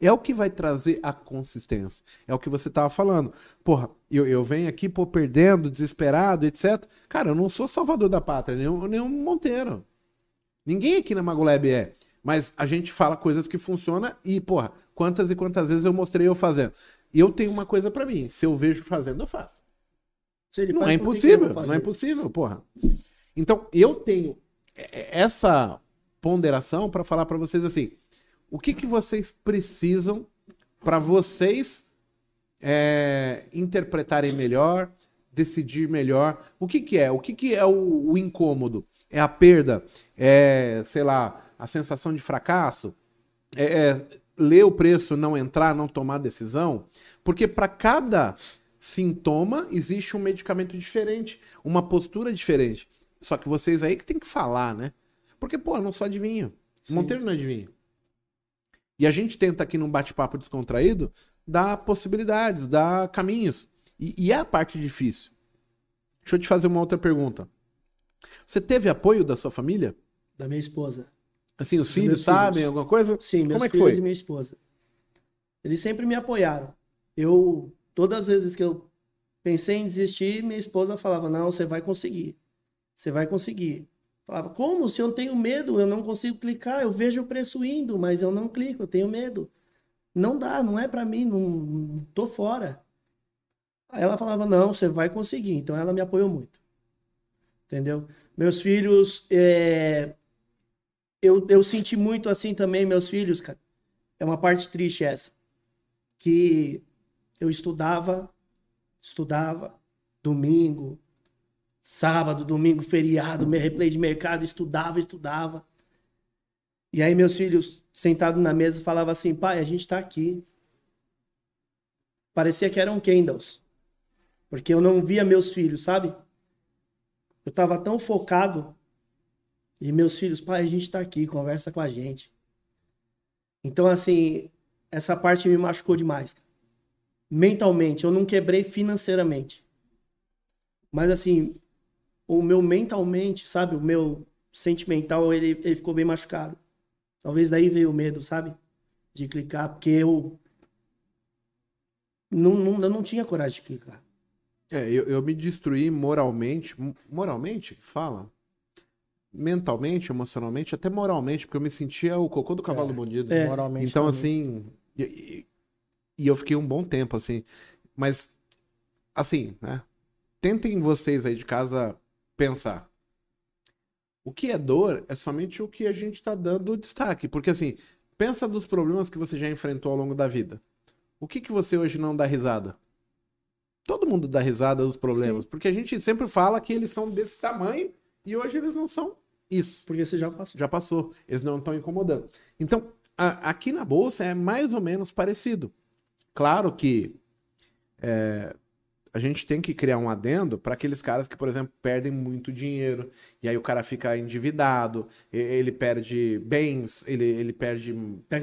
é o que vai trazer a consistência. É o que você tava falando. Porra, eu, eu venho aqui, pô, perdendo, desesperado, etc. Cara, eu não sou salvador da pátria, nem o Monteiro. Ninguém aqui na Magolab é. Mas a gente fala coisas que funcionam e, porra, quantas e quantas vezes eu mostrei eu fazendo. Eu tenho uma coisa pra mim. Se eu vejo fazendo, eu faço. Não faz, é impossível, não é impossível, porra. Então, eu tenho é, essa ponderação pra falar pra vocês assim: o que, que vocês precisam pra vocês é, interpretarem melhor, decidir melhor? O que, que é? O que, que é o, o incômodo? É a perda? É, sei lá, a sensação de fracasso? É, é ler o preço, não entrar, não tomar decisão? Porque para cada sintoma existe um medicamento diferente, uma postura diferente. Só que vocês aí que tem que falar, né? Porque, pô, eu não sou adivinho. Sim. Monteiro não é adivinho. E a gente tenta aqui num bate-papo descontraído dar possibilidades, dar caminhos. E, e é a parte difícil. Deixa eu te fazer uma outra pergunta. Você teve apoio da sua família? Da minha esposa. Assim, os filhos sabem filhos. alguma coisa? Sim, meus Como é que filhos foi? e minha esposa. Eles sempre me apoiaram. Eu, todas as vezes que eu pensei em desistir, minha esposa falava: Não, você vai conseguir. Você vai conseguir. Falava: Como? Se eu tenho medo, eu não consigo clicar. Eu vejo o preço indo, mas eu não clico, eu tenho medo. Não dá, não é pra mim, não, tô fora. Aí ela falava, não, você vai conseguir. Então ela me apoiou muito. Entendeu? Meus filhos, é, eu, eu senti muito assim também, meus filhos, cara. É uma parte triste essa. Que eu estudava, estudava, domingo, sábado, domingo, feriado, meu replay de mercado, estudava, estudava. E aí meus filhos sentados na mesa falavam assim, pai, a gente tá aqui. Parecia que eram candles. Porque eu não via meus filhos, sabe? Eu tava tão focado. E meus filhos, pai, a gente tá aqui, conversa com a gente. Então, assim, essa parte me machucou demais. Mentalmente, eu não quebrei financeiramente. Mas, assim, o meu mentalmente, sabe? O meu sentimental, ele, ele ficou bem machucado. Talvez daí veio o medo, sabe? De clicar, porque eu não, não, eu não tinha coragem de clicar. É, eu, eu me destruí moralmente. Moralmente? Fala. Mentalmente, emocionalmente, até moralmente, porque eu me sentia o cocô do cavalo É, bandido. É. Moralmente Então, também. assim. E, e- e eu fiquei um bom tempo, assim. Mas, assim, né? Tentem vocês aí de casa pensar. O que é dor é somente o que a gente tá dando destaque. Porque, assim, pensa dos problemas que você já enfrentou ao longo da vida. O que que você hoje não dá risada? Todo mundo dá risada dos problemas. Porque a gente sempre fala que eles são desse tamanho e hoje eles não são isso Porque você já passou. já passou. Eles não estão incomodando. Então, a- aqui na bolsa é mais ou menos parecido. Claro que é, a gente tem que criar um adendo para aqueles caras que, por exemplo, perdem muito dinheiro e aí o cara fica endividado, ele perde bens, ele, ele perde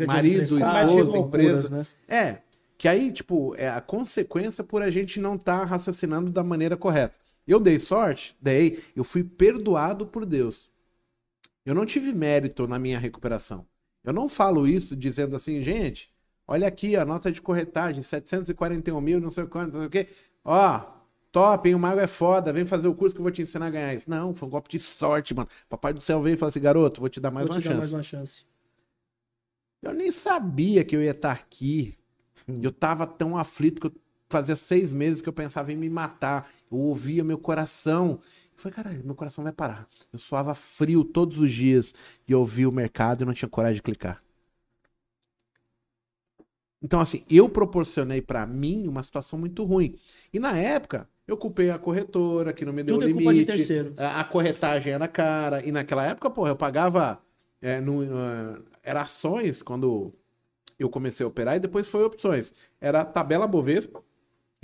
marido, esposa, Loucuras, empresa. né? É, que aí, tipo, é a consequência por a gente não estar raciocinando da maneira correta. Eu dei sorte? Dei. Eu fui perdoado por Deus. Eu não tive mérito na minha recuperação. Eu não falo isso dizendo assim, gente, olha aqui a nota de corretagem, 741 mil, não sei quanto, não sei o quê. Ó, top, hein? O mago é foda, vem fazer o curso que eu vou te ensinar a ganhar isso. Não, foi um golpe de sorte, mano. Papai do céu veio e falou assim, garoto, vou te dar mais Vou uma te dar chance. mais uma chance. Eu nem sabia que eu ia estar aqui. Eu tava tão aflito que eu fazia seis meses que eu pensava em me matar. Eu ouvia meu coração. Eu falei, caralho, meu coração vai parar. Eu suava frio todos os dias e eu ouvia o mercado e não tinha coragem de clicar. Então, assim, eu proporcionei pra mim uma situação muito ruim. E na época, eu culpei a corretora, que não me deu Tudo o é limite. culpa de terceiro. A, a corretagem era cara. E naquela época, porra, eu pagava. é, no, ah, era ações quando eu comecei a operar e depois foi opções. Era tabela Bovespa,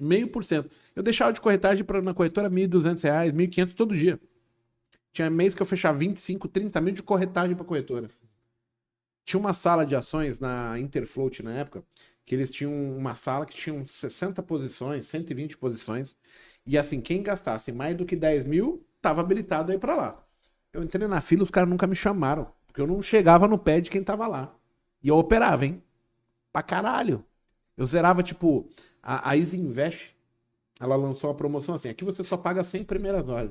meio por cento. Eu deixava de corretagem pra, na corretora 1.200 reais, 1.500 todo dia. Tinha mês que eu fechava 25, 30 mil de corretagem pra corretora. Tinha uma sala de ações na Interfloat na época, que eles tinham uma sala que tinha 60 posições, 120 posições. E assim, quem gastasse mais do que 10 mil, tava habilitado a ir pra lá. Eu entrei na fila, os caras nunca me chamaram. Porque eu não chegava no pé de quem tava lá. E eu operava, hein? Pra caralho. Eu zerava, tipo, a, a Easy Invest, ela lançou uma promoção assim, aqui você só paga 100 primeiras horas.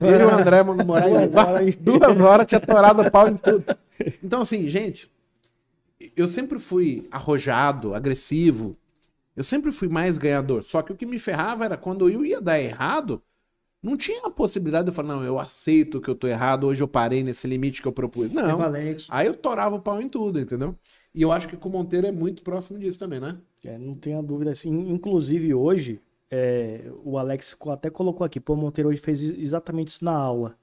Eu e o André <laughs> Moraes, Duas horas. duas horas tinha torado o pau em tudo. Então, assim, gente, eu sempre fui arrojado, agressivo. Eu sempre fui mais ganhador. Só que o que me ferrava era quando eu ia dar errado, não tinha a possibilidade de eu falar, não, eu aceito que eu tô errado, hoje eu parei nesse limite que eu propus. Não. valente. Aí eu torava o pau em tudo, entendeu? E eu acho que com o Monteiro é muito próximo disso também, né? É, não tenha dúvida. Assim, inclusive hoje, é, o Alex até colocou aqui, pô, o Monteiro hoje fez exatamente isso na aula.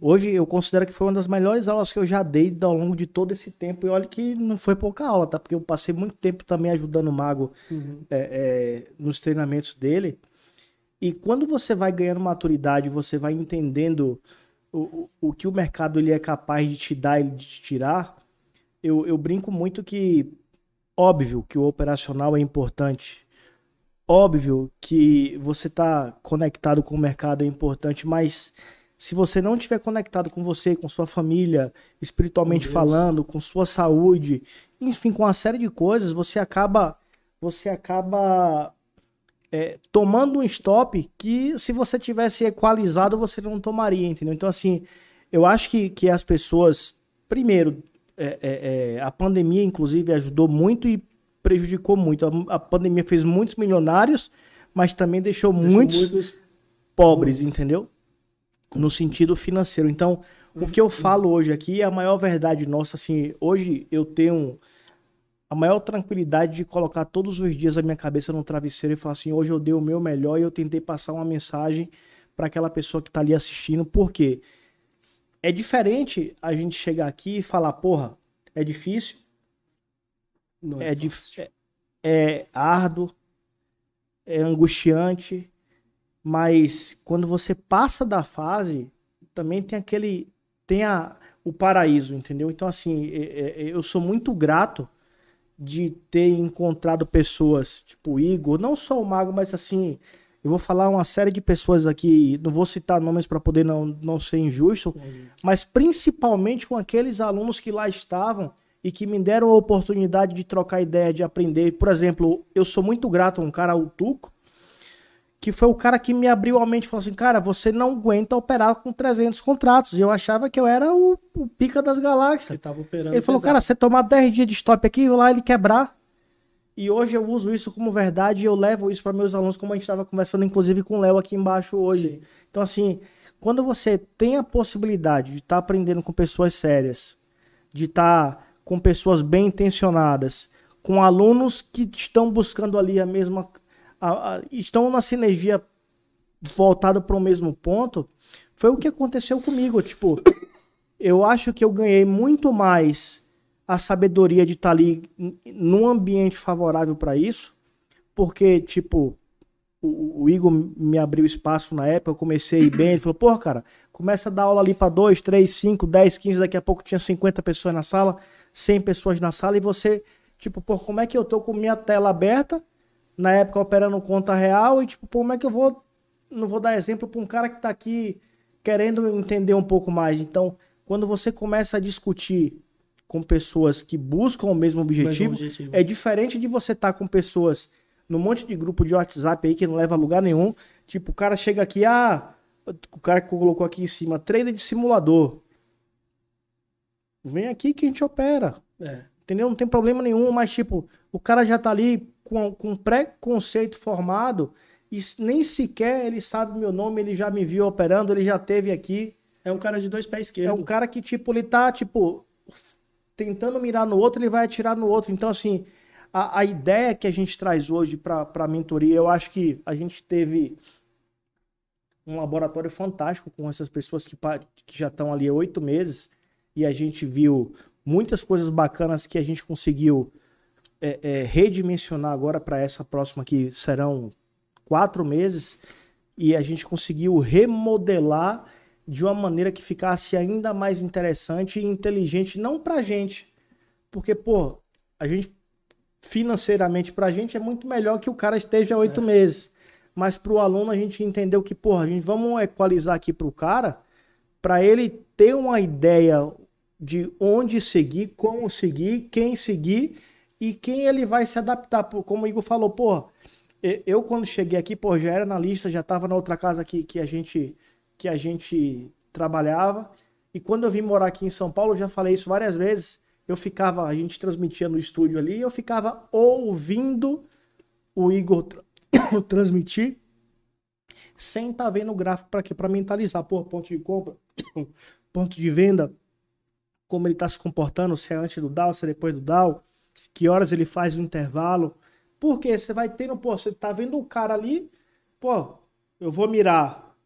Hoje eu considero que foi uma das melhores aulas que eu já dei ao longo de todo esse tempo. E olha que não foi pouca aula, tá? Porque eu passei muito tempo também ajudando o Mago Uhum. é, é, nos treinamentos dele. E quando você vai ganhando maturidade, você vai entendendo o, o, o que o mercado ele é capaz de te dar e de te tirar, eu, eu brinco muito que, óbvio que o operacional é importante, óbvio que você está conectado com o mercado é importante, mas se você não estiver conectado com você, com sua família, espiritualmente falando, com sua saúde, enfim, com uma série de coisas, você acaba, você acaba é, tomando um stop que se você tivesse equalizado você não tomaria, entendeu? Então assim, eu acho que, que as pessoas, primeiro, é, é, é, a pandemia inclusive ajudou muito e prejudicou muito. A, a pandemia fez muitos milionários, mas também deixou, Deixou muitos, muitos pobres, entendeu? No sentido financeiro. Então, o que eu falo hoje aqui é a maior verdade nossa, assim, hoje eu tenho a maior tranquilidade de colocar todos os dias a minha cabeça no travesseiro e falar assim, hoje eu dei o meu melhor e eu tentei passar uma mensagem para aquela pessoa que tá ali assistindo, porque é diferente a gente chegar aqui e falar, porra, é difícil, Não é, é, dif- é, é árduo, é angustiante, mas quando você passa da fase, também tem aquele. tem a, o paraíso, entendeu? Então, assim, é- é- eu sou muito grato de ter encontrado pessoas, tipo o Igor, não só o Mago, mas assim. Eu vou falar uma série de pessoas aqui, não vou citar nomes para poder não, não ser injusto, mas principalmente com aqueles alunos que lá estavam e que me deram a oportunidade de trocar ideia, de aprender. Por exemplo, eu sou muito grato a um cara, o Tuco, que foi o cara que me abriu a mente e falou assim, cara, você não aguenta operar com 300 contratos. E eu achava que eu era o, o pica das galáxias. tava operando Ele falou, pesado. cara, você tomar 10 dias de stop aqui, lá ele quebrar. E hoje eu uso isso como verdade e eu levo isso para meus alunos, como a gente estava conversando, inclusive, com o Léo aqui embaixo hoje. Sim. Então, assim, quando você tem a possibilidade de estar aprendendo com pessoas sérias, de estar com pessoas bem intencionadas, com alunos que estão buscando ali a mesma. A- a- estão na sinergia voltada para o mesmo ponto, foi o que aconteceu comigo. Tipo, eu acho que eu ganhei muito mais a sabedoria de estar ali n- num ambiente favorável para isso, porque, tipo, o, o Igor me abriu espaço na época, eu comecei bem, ele falou, pô, cara, começa a dar aula ali para 2, 3, 5, 10, 15, daqui a pouco tinha 50 pessoas na sala, 100 pessoas na sala, e você, tipo, pô, como é que eu tô com minha tela aberta, na época operando conta real, e tipo, pô, como é que eu vou, não vou dar exemplo para um cara que tá aqui querendo entender um pouco mais. Então, quando você começa a discutir com pessoas que buscam o mesmo objetivo, Mesmo objetivo. é diferente de você estar com pessoas num monte de grupo de WhatsApp aí que não leva a lugar nenhum. Tipo, o cara chega aqui, ah, o cara que colocou aqui em cima, trader de simulador. Vem aqui que a gente opera. É. Entendeu? Não tem problema nenhum, mas tipo, o cara já tá ali com, com pré-conceito formado e nem sequer ele sabe meu nome, ele já me viu operando, ele já teve aqui. É um cara de dois pés É esquerdos. um cara que, tipo, ele tá, tipo, tentando mirar no outro, ele vai atirar no outro. Então, assim, a, a ideia que a gente traz hoje para a mentoria, eu acho que a gente teve um laboratório fantástico com essas pessoas que, que já estão ali há oito meses e a gente viu muitas coisas bacanas que a gente conseguiu é, é, redimensionar agora para essa próxima que serão quatro meses e a gente conseguiu remodelar de uma maneira que ficasse ainda mais interessante e inteligente, não pra gente, porque, pô, a gente, financeiramente pra gente é muito melhor que o cara esteja oito meses, mas pro aluno a gente entendeu que, pô, a gente vamos equalizar aqui pro cara, pra ele ter uma ideia de onde seguir, como seguir, quem seguir e quem ele vai se adaptar, como o Igor falou, pô, eu quando cheguei aqui, pô, já era na lista, já tava na outra casa que, que a gente que a gente trabalhava. E quando eu vim morar aqui em São Paulo, já falei isso várias vezes. Eu ficava, a gente transmitia no estúdio ali, eu ficava ouvindo o Igor tra- <coughs> transmitir sem estar vendo o gráfico para quê? Para mentalizar, pô, ponto de compra, <coughs> ponto de venda, como ele está se comportando, se é antes do DAO, se é depois do DAO, que horas ele faz o intervalo. Porque você vai tendo, pô, você tá vendo o cara ali, pô, eu vou mirar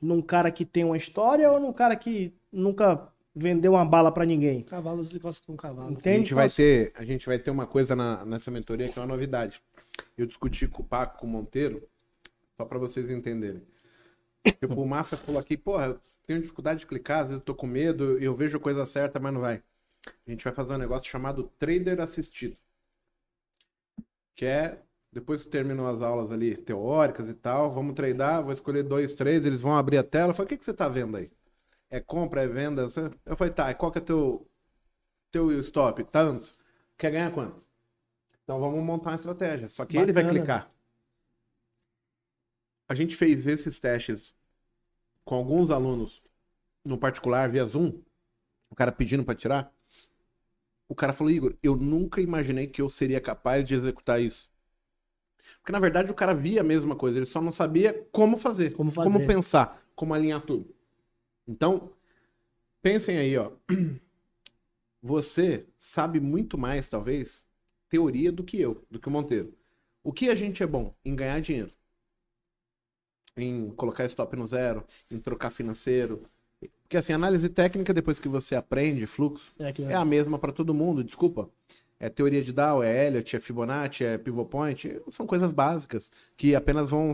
num cara que tem uma história ou num cara que nunca vendeu uma bala pra ninguém? Cavalos e costas com cavalo. A Entende? gente, vai ter, a gente vai ter uma coisa na- nessa mentoria que é uma novidade. Eu discuti com o Paco, com o Monteiro, só para vocês entenderem. Tipo, o Massa falou aqui, porra, eu tenho dificuldade de clicar, às vezes eu tô com medo, eu vejo a coisa certa, mas não vai. A gente vai fazer um negócio chamado Trader Assistido. Que é, depois que terminam as aulas ali teóricas e tal, vamos treinar, vou escolher dois, três, eles vão abrir a tela. Eu falei, o que, que você tá vendo aí? É compra, é venda? Eu falei, tá, e qual que é teu, teu stop? Tanto. Quer ganhar quanto? Então vamos montar uma estratégia. Só que ele vai Bacana. clicar. A gente fez esses testes com alguns alunos no particular via Zoom. O cara pedindo para tirar. O cara falou, Igor, eu nunca imaginei que eu seria capaz de executar isso. Porque na verdade o cara via a mesma coisa, ele só não sabia como fazer, Como fazer. como pensar, como alinhar tudo. Então, pensem aí, ó. <clears throat> Você sabe muito mais, talvez, teoria do que eu, do que o Monteiro. O que a gente é bom? Em ganhar dinheiro. Em colocar stop no zero, em trocar financeiro. Porque assim, análise técnica, depois que você aprende fluxo, É, que- é a mesma para todo mundo, desculpa. É teoria de Dow, é Elliott, é Fibonacci, é Pivot Point, são coisas básicas que apenas vão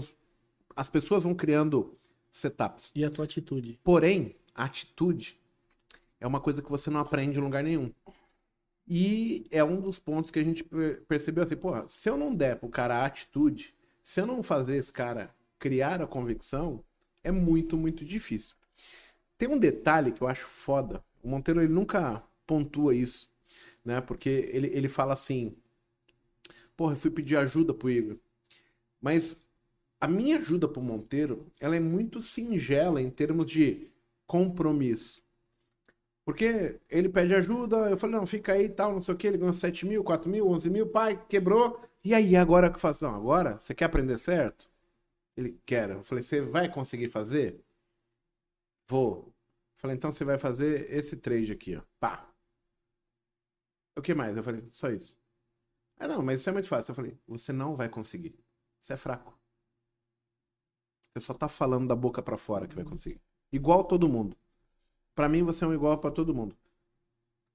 as pessoas vão criando setups. E a tua atitude. Porém, a atitude é uma coisa que você não aprende em lugar nenhum. E é um dos pontos que a gente per- percebeu assim, porra, se eu não der pro cara a atitude, se eu não fazer esse cara criar a convicção, é muito, muito difícil. Tem um detalhe que eu acho foda. O Monteiro ele nunca pontua isso, né? Porque ele, ele fala assim: Porra, eu fui pedir ajuda pro Igor. Mas a minha ajuda pro Monteiro, ela é muito singela em termos de compromisso. Porque ele pede ajuda, eu falei, não, fica aí e tal, não sei o que, ele ganhou 7 mil, 4 mil, 11 mil, pai, quebrou. E aí, agora que eu faço? Não, agora, você quer aprender certo? Ele quer. Eu falei, você vai conseguir fazer? Vou. Falei, então você vai fazer esse trade aqui, ó. Pá. O que mais? Eu falei, só isso. Ah, não, mas isso é muito fácil. Eu falei, você não vai conseguir. Você é fraco. Você só tá falando da boca pra fora que vai conseguir. Igual todo mundo. Pra mim, você é um igual pra todo mundo.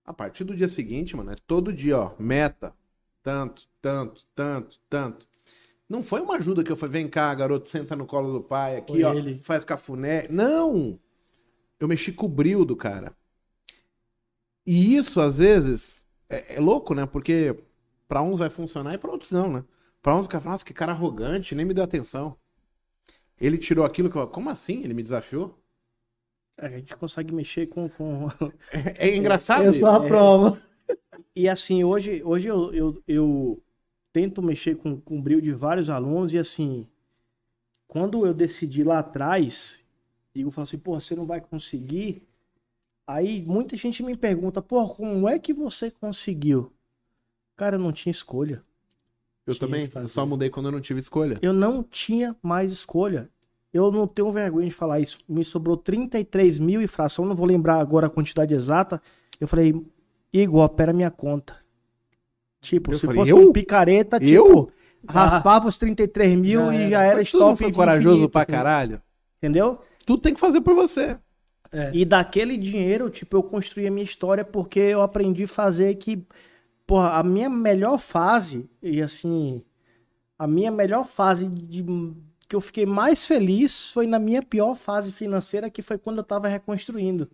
A partir do dia seguinte, mano, é todo dia, ó, meta. Tanto, tanto, tanto, tanto. Não foi uma ajuda que eu falei, vem cá, garoto, senta no colo do pai aqui, Foi ó, ele. faz cafuné. Não! Eu mexi com o bril do cara. E isso, às vezes, é, é louco, né? Porque pra uns vai funcionar e pra outros não, né? Pra uns o cara fala, nossa, que cara arrogante, nem me deu atenção. Ele tirou aquilo que eu. Como assim? Ele me desafiou? A gente consegue mexer com. com... <laughs> É, é engraçado. Isso. sou a prova. E assim, hoje, hoje eu, eu, eu tento mexer com, com o brilho de vários alunos, e assim, quando eu decidi lá atrás, Igor falou assim, pô, você não vai conseguir. Aí muita gente me pergunta, pô, como é que você conseguiu? Cara, eu não tinha escolha. Eu Tinha também. Eu só mudei quando eu não tive escolha. Eu não tinha mais escolha. Eu não tenho vergonha de falar isso. Me sobrou 33 mil e fração, não vou lembrar agora a quantidade exata. Eu falei, Igor, opera minha conta. Tipo, Eu se falei, fosse eu? um picareta, Eu? tipo, raspava os 33 mil Já e já era stop. foi corajoso infinito, pra assim, caralho. Entendeu? Tudo tem que fazer por você. É. E daquele dinheiro, tipo, eu construí a minha história porque eu aprendi a fazer que, porra, a minha melhor fase, e assim, a minha melhor fase de que eu fiquei mais feliz foi na minha pior fase financeira, que foi quando eu tava reconstruindo.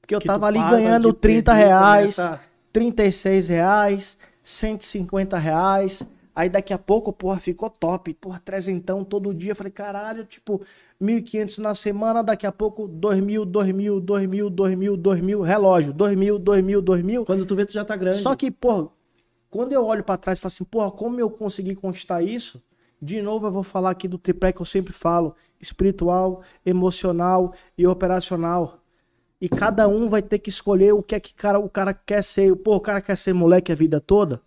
Porque eu Que tava ali ganhando de 30 perder, reais, começa- 36 reais, 150 reais. Aí daqui a pouco, porra, ficou top. Porra, trezentão todo dia. Falei, caralho, tipo, 1.500 na semana. Daqui a pouco, 2.000, 2.000, 2.000, 2.000, 2.000. Relógio, 2.000, 2.000, 2.000. Quando tu vê, tu já tá grande. Só que, porra, quando eu olho pra trás e falo assim, porra, como eu consegui conquistar isso? De novo, eu vou falar aqui do tripé que eu sempre falo: espiritual, emocional e operacional. E cada um vai ter que escolher o que é que cara, o cara quer ser. Pô, o cara quer ser moleque a vida toda.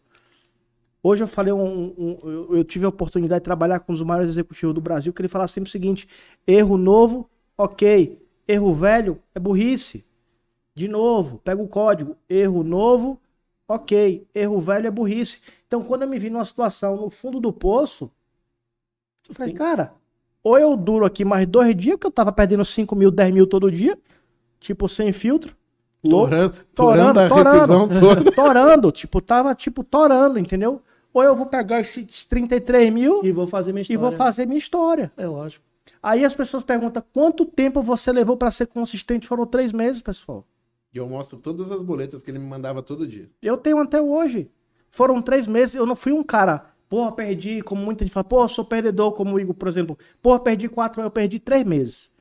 Hoje eu falei um, um- eu, tive a oportunidade de trabalhar com um dos maiores executivos do Brasil, que ele falava sempre o seguinte: erro novo, ok. Erro velho é burrice. De novo, pega o código. Erro novo, ok. Erro velho é burrice. Então, quando eu me vi numa situação no fundo do poço, eu falei, Tem- cara, ou eu duro aqui mais dois dias, que eu tava perdendo 5 mil, 10 mil todo dia, tipo, sem filtro. Torando, Torando, torando torando. <laughs> torando, tipo, tava, tipo, torando, entendeu? Ou eu vou pegar esses 33 mil E vou fazer minha e história. vou fazer minha história. É lógico. Aí as pessoas perguntam, quanto tempo você levou pra ser consistente? Foram três meses, pessoal. E eu mostro todas as boletas que ele me mandava todo dia. Eu tenho até hoje. Foram três meses, eu não fui um cara, porra, perdi, como muita gente fala, porra, sou perdedor, como o Igor, por exemplo. Porra, perdi quatro, eu perdi três meses.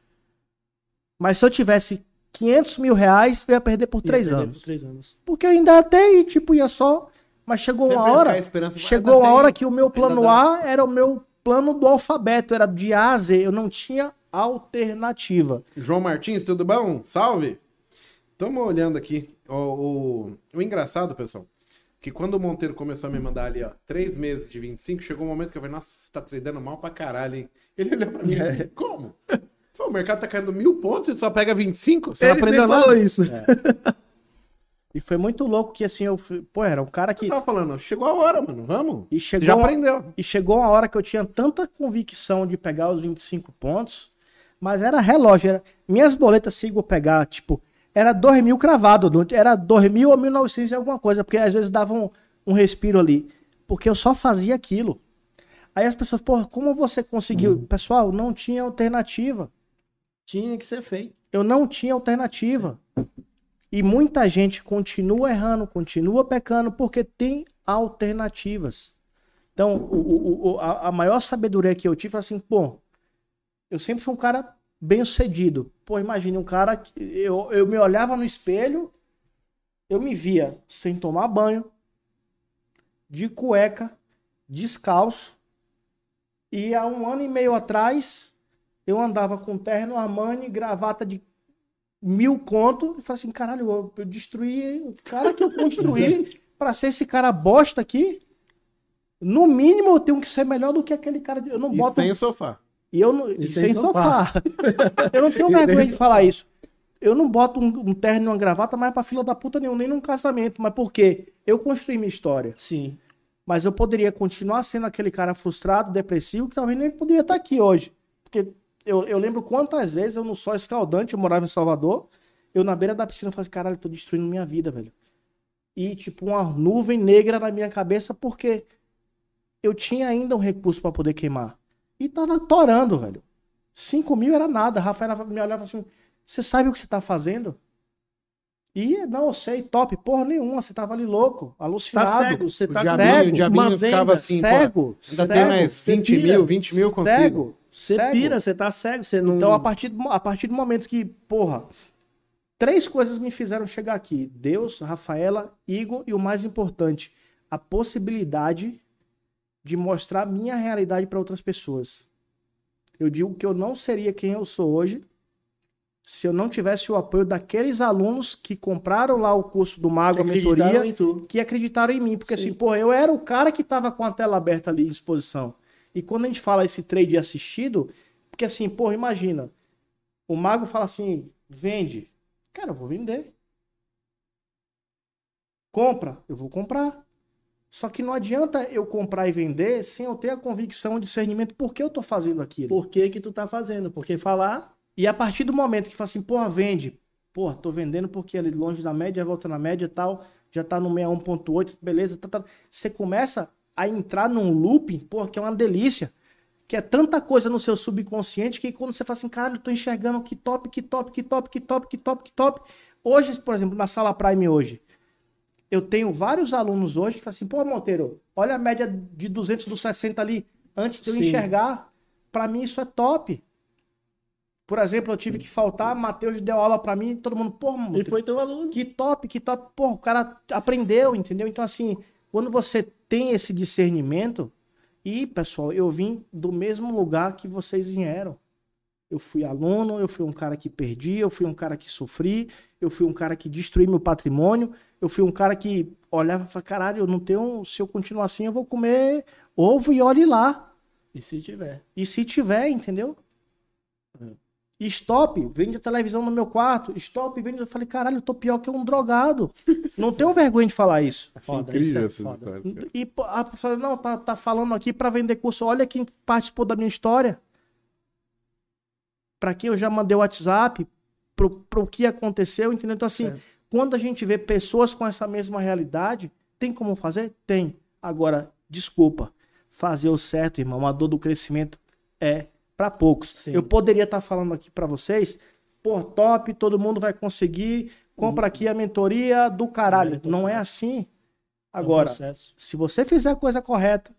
Mas se eu tivesse 500 mil reais, eu ia perder por Ia três perder anos. por Três anos. Porque eu ainda até, tipo, ia só... Mas chegou Sempre uma hora, a chegou tem- hora que o meu plano. A era o meu plano do alfabeto, era de A a Z, eu não tinha alternativa. João Martins, tudo bom? Salve! Estamos olhando aqui. O, o, o engraçado, pessoal, que quando o Monteiro começou a me mandar ali, ó, três meses de 25, chegou um momento que eu falei, nossa, você tá tradando mal pra caralho, hein? Ele olhou pra mim e falou, como? Falei, o mercado tá caindo mil pontos, você só pega 25? Você não Ele aprendeu sempre nada? isso. E foi muito louco que assim, eu fui, pô, era um cara que Eu tava falando, chegou a hora, mano, vamos. e Você chegou já uma- aprendeu. E chegou uma hora que eu tinha tanta convicção de pegar os 25 pontos, mas era relógio. Era... Minhas boletas, se eu pegar, tipo, era 2 mil cravado, era 2 mil ou 1.900 e alguma coisa, porque às vezes dava um, um respiro ali. Porque eu só fazia aquilo. Aí as pessoas, pô, como você conseguiu? Pessoal, não tinha alternativa. Tinha que ser feito. Eu não tinha alternativa. E muita gente continua errando, continua pecando, porque tem alternativas. Então, o- o- a, a maior sabedoria que eu tive foi assim, pô, eu sempre fui um cara bem sucedido. Pô, imagine um cara que eu, eu me olhava no espelho, eu me via sem tomar banho, de cueca, descalço, e há um ano e meio atrás eu andava com terno Armani, gravata de mil conto, e falei assim, caralho, eu, eu destruí o cara que eu construí <laughs> pra ser esse cara bosta aqui. No mínimo eu tenho que ser melhor do que aquele cara. de- Eu não E boto sem o sofá. e eu não, E e sem sem sofá. <laughs> eu não tenho vergonha de <laughs> falar isso. Eu não boto um, um terno e uma gravata mais pra fila da puta nenhum, nem num casamento. Mas por quê? Eu construí minha história. Sim. Mas eu poderia continuar sendo aquele cara frustrado, depressivo, que talvez nem poderia estar aqui hoje. Porque eu, eu lembro quantas vezes eu no sol escaldante, eu morava em Salvador, eu na beira da piscina falei assim, caralho, eu tô destruindo minha vida, velho. E tipo, uma nuvem negra na minha cabeça, porque eu tinha ainda um recurso para poder queimar. E tava torando, velho. 5 mil era nada. A Rafaela me olhava assim, você sabe o que você tá fazendo? E não, eu sei, top, porra nenhuma, você tava ali louco, Tá alucinado. cego, você O tá diabinho, cego, o diabinho ficava assim, pô, cego, ainda cego, tem mais você 20 pira, mil, 20 mil consigo. cego, Você cego. pira, você tá cego, você não. Então, a partir, do, a partir do momento que, porra, três coisas me fizeram chegar aqui: Deus, Rafaela, Igor e o mais importante, a possibilidade de mostrar minha realidade para outras pessoas. Eu digo que eu não seria quem eu sou hoje se eu não tivesse o apoio daqueles alunos que compraram lá o curso do Mago, a mentoria, que acreditaram em mim. Porque Sim. assim, porra, eu era o cara que tava com a tela aberta ali em exposição. E quando a gente fala esse trade assistido, porque assim, porra, imagina. O mago fala assim, vende. Cara, eu vou vender. Compra, eu vou comprar. Só que não adianta eu comprar e vender sem eu ter a convicção, o discernimento por que eu tô fazendo aquilo. Por que que tu tá fazendo? Porque falar, E a partir do momento que fala assim, porra, vende. Porra, tô vendendo porque ali longe da média, volta na média e tal, já tá no 61.8, beleza, tá, tá. Você começa a entrar num looping, porra, que é uma delícia. Que é tanta coisa no seu subconsciente que quando você fala assim, caralho, eu tô enxergando que top, que top, que top, que top, que top, que top. Hoje, por exemplo, na sala Prime hoje, eu tenho vários alunos hoje que falam assim, pô, Monteiro, olha a média de 200 do 60 ali, antes de eu Sim. enxergar. Pra mim isso é top. Por exemplo, eu tive que faltar, Matheus deu aula pra mim, todo mundo, pô, ele Monteiro, foi teu aluno. que top, que top. Pô, o cara aprendeu, entendeu? Então, assim, quando você tem esse discernimento, e, pessoal, eu vim do mesmo lugar que vocês vieram. Eu fui aluno, eu fui um cara que perdi, eu fui um cara que sofri, eu fui um cara que destruí meu patrimônio, eu fui um cara que olhava e falava, caralho, eu não tenho, se eu continuar assim, eu vou comer ovo e olhe lá. E se tiver? E se tiver, entendeu? Stop, vende a televisão no meu quarto. Stop, vende. Eu falei, caralho, eu tô pior que um drogado. Não tenho vergonha de falar isso. Foda, Incrível isso é foda. histórias. E a pessoa, não, tá, tá falando aqui pra vender curso. Olha quem participou da minha história. Pra quem eu já mandei o WhatsApp, pro, pro que aconteceu, entendeu? Então, assim, Certo. quando a gente vê pessoas com essa mesma realidade, tem como fazer? Tem. Agora, desculpa, fazer o certo, irmão, a dor do crescimento é pra poucos. Sim. Eu poderia estar falando aqui pra vocês, pô, top, todo mundo vai conseguir, compra aqui a mentoria do caralho. Mentor, Não é assim. É um Agora, se você fizer a coisa correta,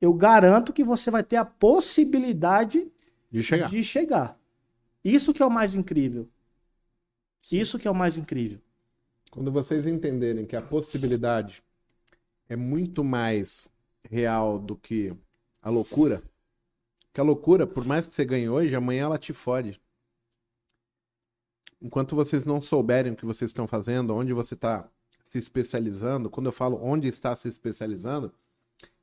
eu garanto que você vai ter a possibilidade De chegar. de chegar. Isso que é o mais incrível. Isso que é o mais incrível. Quando vocês entenderem que a possibilidade é muito mais real do que a loucura, que a loucura, por mais que você ganhe hoje, amanhã ela te fode. Enquanto vocês não souberem o que vocês estão fazendo, onde você está se especializando, quando eu falo onde está se especializando,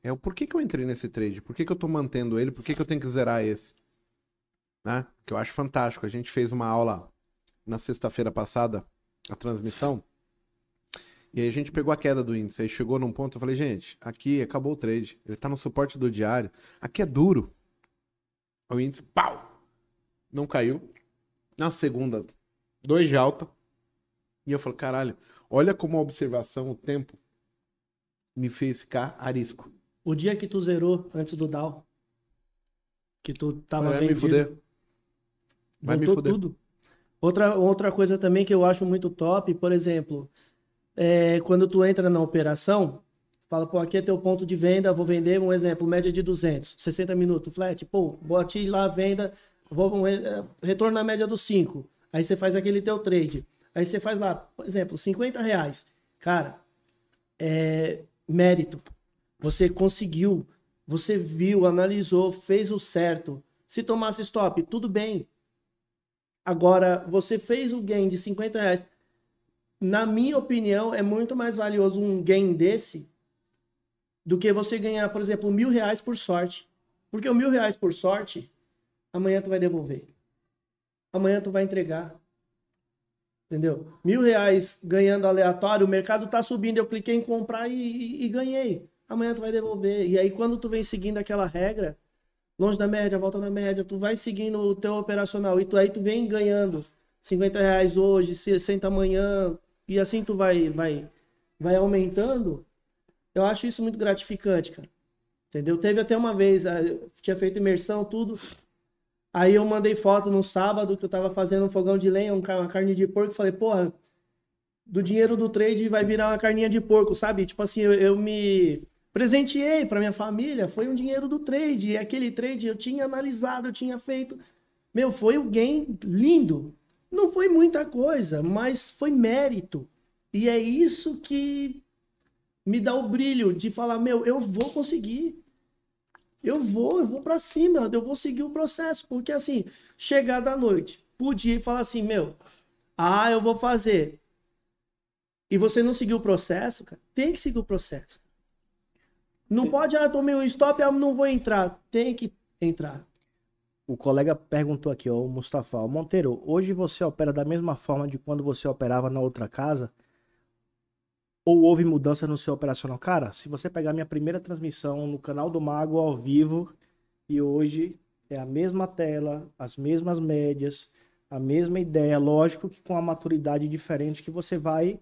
é o porquê que eu entrei nesse trade, por que, que eu tô mantendo ele, por que, que eu tenho que zerar esse. Né? Que eu acho fantástico. A gente fez uma aula na sexta-feira passada, a transmissão, e aí a gente pegou a queda do índice. Aí chegou num ponto, eu falei, gente, aqui acabou o trade. Ele tá no suporte do diário. Aqui é duro. O índice, pau! Não caiu. Na segunda, dois de alta. E eu falei, caralho, olha como a observação, o tempo, me fez ficar arisco. O dia que tu zerou antes do Dow, que tu tava Vai me vendido, fuder. Vai me fuder. tudo. Outra, outra coisa também que eu acho muito top, por exemplo, é, quando tu entra na operação, fala, pô, aqui é teu ponto de venda, vou vender, um exemplo, média de 200, 60 minutos, flat, pô, bote lá a venda, vou, é, retorno na média dos 5. Aí você faz aquele teu trade. Aí você faz lá, por exemplo, 50 reais. Cara, é mérito. Você conseguiu, você viu, analisou, fez o certo. Se tomasse stop, tudo bem. Agora, você fez o gain de 50 reais. Na minha opinião, é muito mais valioso um gain desse do que você ganhar, por exemplo, mil reais por sorte. Porque o mil reais por sorte, amanhã tu vai devolver. Amanhã tu vai entregar. Entendeu? Mil reais ganhando aleatório, o mercado tá subindo, eu cliquei em comprar e, e- e ganhei. Amanhã tu vai devolver. E aí, quando tu vem seguindo aquela regra, longe da média, volta na média, tu vai seguindo o teu operacional e tu, aí tu vem ganhando 50 reais hoje, 60 amanhã, e assim tu vai, vai, vai aumentando. Eu acho isso muito gratificante, cara. Entendeu? Teve até uma vez, ah, eu tinha feito imersão, tudo. Aí eu mandei foto no sábado que eu tava fazendo um fogão de lenha, um uma carne de porco. Falei, porra, do dinheiro do trade vai virar uma carninha de porco, sabe? Tipo assim, eu, eu me presenteei para minha família, foi um dinheiro do trade. E aquele trade eu tinha analisado, eu tinha feito. Meu, foi um lindo. Não foi muita coisa, mas foi mérito. E é isso que me dá o brilho de falar, meu, eu vou conseguir. Eu vou, eu vou para cima, eu vou seguir o processo, porque assim, chegar da noite, podia falar assim, meu, ah, eu vou fazer. E você não seguir o processo, cara, tem que seguir o processo. Não pode, ah, tomei um stop, ah, não vou entrar. Tem que entrar. O colega perguntou aqui, ó, o Mustafa, Monteiro, hoje você opera da mesma forma de quando você operava na outra casa? Ou houve mudança no seu operacional? Cara, se você pegar minha primeira transmissão no canal do Mago ao vivo e hoje é a mesma tela, as mesmas médias, a mesma ideia, lógico que com a maturidade diferente que você vai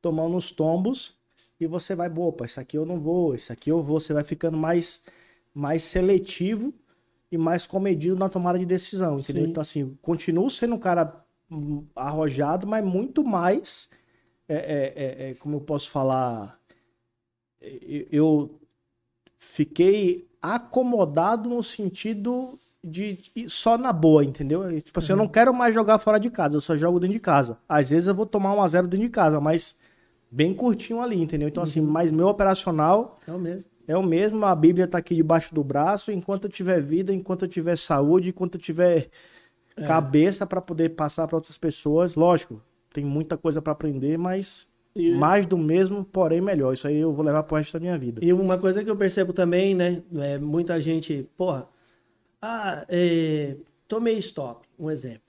tomando os tombos e você vai, opa, isso aqui eu não vou, isso aqui eu vou, você vai ficando mais mais seletivo e mais comedido na tomada de decisão, entendeu? Sim. Então, assim, continuo sendo um cara hum, arrojado, mas muito mais, é, é, é, é, como eu posso falar, eu fiquei acomodado no sentido de, de- só na boa, entendeu? Tipo assim, eu não quero mais jogar fora de casa, eu só jogo dentro de casa. Às vezes eu vou tomar um a zero dentro de casa, mas bem curtinho ali, entendeu? Então, assim, mas meu operacional É o mesmo. é o mesmo, a Bíblia tá aqui debaixo do braço, enquanto eu tiver vida, enquanto eu tiver saúde, enquanto eu tiver É. cabeça para poder passar para outras pessoas. Lógico, tem muita coisa para aprender, mas E- mais do mesmo, porém melhor. Isso aí eu vou levar pro resto da minha vida. E uma coisa que eu percebo também, né? É, muita gente, porra, ah, é, tomei stop, um exemplo.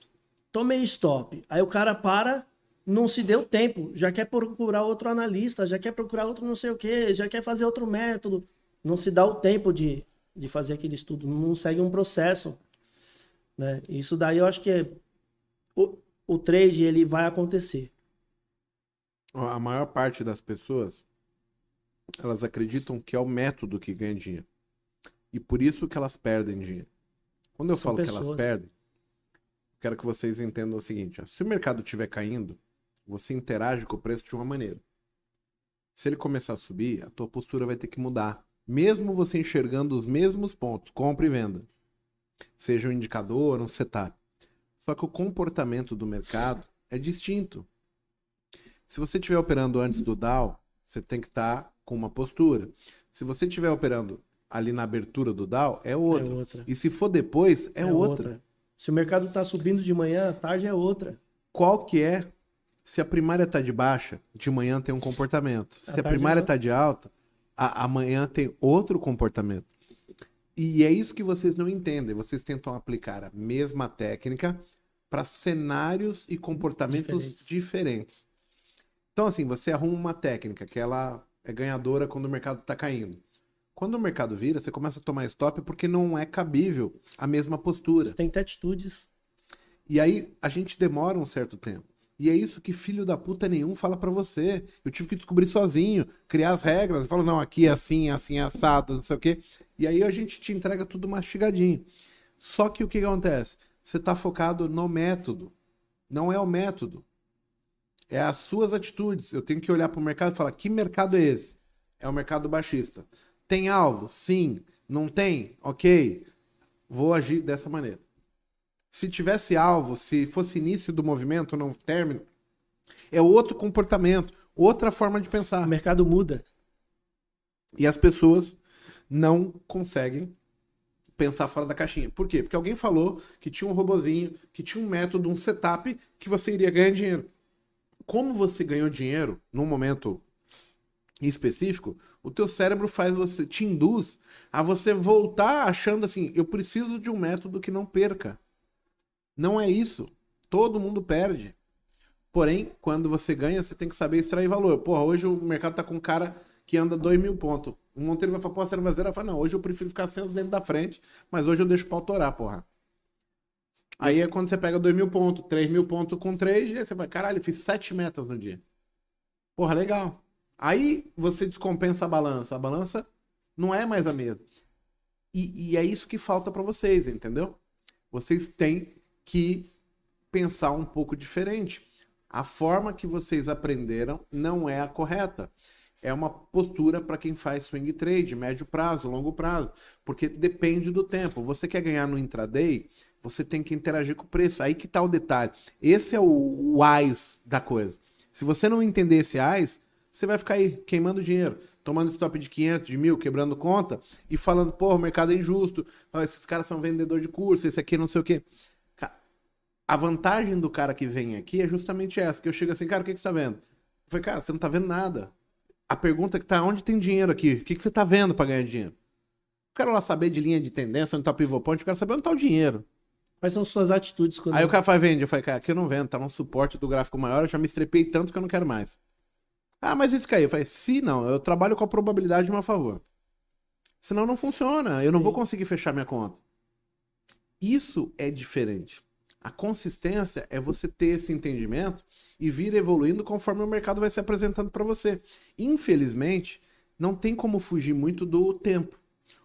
Tomei stop. Aí o cara para, não se deu tempo, já quer procurar outro analista, já quer procurar outro não sei o quê, já quer fazer outro método. Não se dá o tempo de, de fazer aquele estudo, não segue um processo. Né? Isso daí eu acho que é, o, trade ele vai acontecer. A maior parte das pessoas, elas acreditam que é o método que ganha dinheiro. E por isso que elas perdem dinheiro. Quando eu São falo que elas pessoas. perdem, eu quero que vocês entendam o seguinte: ó, se o mercado estiver caindo, você interage com o preço de uma maneira. Se ele começar a subir, a tua postura vai ter que mudar. Mesmo você enxergando os mesmos pontos, compra e venda. Seja um indicador, um setup. Só que o comportamento do mercado é distinto. Se você estiver operando antes do Dow, você tem que estar com uma postura. Se você estiver operando ali na abertura do Dow, é outra. É outra. E se for depois, é, outra. Se o mercado está subindo de manhã, à tarde é outra. Qual que é Se a primária tá de baixa, de manhã tem um comportamento. Se a tarde primária não. tá de alta, a, amanhã tem outro comportamento. E é isso que vocês não entendem. Vocês tentam aplicar a mesma técnica para cenários e comportamentos Diferentes. diferentes. Então, assim, você arruma uma técnica que ela é ganhadora quando o mercado está caindo. Quando o mercado vira, você começa a tomar stop porque não é cabível a mesma postura. Você tem que ter atitudes. E aí a gente demora um certo tempo. E é isso que filho da puta nenhum fala pra você. Eu tive que descobrir sozinho, criar as regras. Eu falo, não, aqui é assim, é assim, é assado, não sei o quê. E aí a gente te entrega tudo mastigadinho. Só que o que que acontece? Você tá focado no método. Não é o método. É as suas atitudes. Eu tenho que olhar pro mercado e falar, que mercado é esse? É o mercado baixista. Tem alvo? Sim. Não tem? Ok. Vou agir dessa maneira. Se tivesse alvo, se fosse início do movimento, não término, é outro comportamento, outra forma de O pensar. mercado muda. E as pessoas não conseguem pensar fora da caixinha. Por quê? Porque alguém falou que tinha um robozinho, que tinha um método, um setup que você iria ganhar dinheiro. Como você ganhou dinheiro num momento específico, o teu cérebro faz você te induz a você voltar achando assim, eu preciso de um método que não perca. Não é isso. Todo mundo perde. Porém, quando você ganha, você tem que saber extrair valor. Porra, hoje o mercado tá com um cara que anda 2 mil pontos. O Monteiro vai falar, pô, você não vai zerar? Eu falo, não, hoje eu prefiro ficar sem os da frente, mas hoje eu deixo pra autorar, porra. Aí é quando você pega 2 mil pontos, 3 mil pontos com trade, e aí você vai, caralho, fiz 7 metas no dia. Porra, legal. Aí você descompensa a balança. A balança não é mais a mesma. E, e é isso que falta pra vocês, entendeu? Vocês têm que pensar um pouco diferente. A forma que vocês aprenderam não é a correta. É uma postura para quem faz swing trade, médio prazo, longo prazo, porque depende do tempo. Você quer ganhar no intraday, você tem que interagir com o preço. Aí que tá o detalhe. Esse é o, o AIS da coisa. Se você não entender esse AIS, você vai ficar aí queimando dinheiro, tomando stop de 500, de mil, quebrando conta e falando, pô, o mercado é injusto, esses caras são vendedor de curso, esse aqui não sei o quê. A vantagem do cara que vem aqui é justamente essa, que eu chego assim, cara, o que, que você tá vendo? Eu falei, cara, você não tá vendo nada. A pergunta que tá, onde tem dinheiro aqui? O que, que você tá vendo para ganhar dinheiro? Eu quero lá saber de linha de tendência, onde tá o pivot point, eu quero saber onde tá o dinheiro. Quais são suas atitudes quando Aí o cara faz, vende. Eu falei, cara, aqui eu não vendo, tá no suporte do gráfico maior, eu já me estrepei tanto que eu não quero mais. Ah, mas isso caiu. Eu falei, se não, eu trabalho com a probabilidade a meu favor. Senão não funciona, eu não Sim. vou conseguir fechar minha conta. Isso é diferente. A consistência é você ter esse entendimento e vir evoluindo conforme o mercado vai se apresentando para você. Infelizmente, não tem como fugir muito do tempo.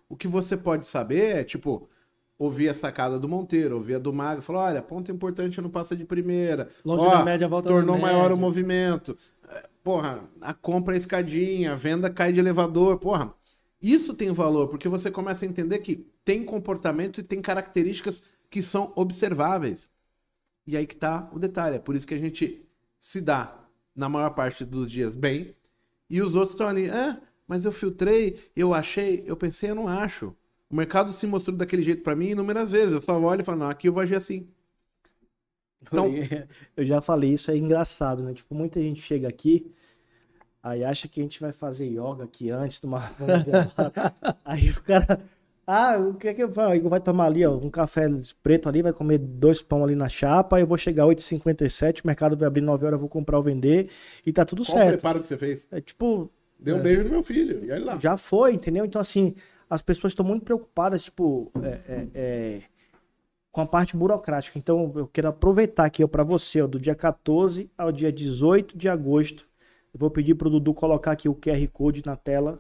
O que você pode saber é, tipo, ouvir a sacada do Monteiro, ouvir a do Mago, falar, olha, ponto importante não passa de primeira. longe Ó, da média volta tornou maior o média. movimento. É, Porra, a compra é escadinha, a venda cai de elevador. Porra, isso tem valor, porque você começa a entender que tem comportamento e tem características que são observáveis. E aí que tá o detalhe. É por isso que a gente se dá, na maior parte dos dias, bem, e os outros estão ali, ah, mas eu filtrei, eu achei, eu pensei, eu não acho. O mercado se mostrou daquele jeito pra mim inúmeras vezes. Eu só olho e falo, não, aqui eu vou agir assim. Então- <laughs> Eu já falei, isso é engraçado, né? Tipo, muita gente chega aqui, aí acha que a gente vai fazer yoga aqui antes, tomar banho gelado. Aí o cara. Ah, o que é que eu falo? Aí vai tomar ali, ó, um café preto ali, vai comer dois pão ali na chapa, aí eu vou chegar 8h57, o mercado vai abrir 9 horas, eu vou comprar ou vender, e tá tudo Qual o certo. preparo que você fez? É tipo, Deu um beijo no meu filho. E olha lá. já foi, entendeu? Então, assim, as pessoas estão muito preocupadas, tipo, é, é, é, com a parte burocrática. Então, eu quero aproveitar aqui para você, ó, do dia 14 ao dia 18 de agosto. Eu vou pedir pro Dudu colocar aqui o QR Code na tela.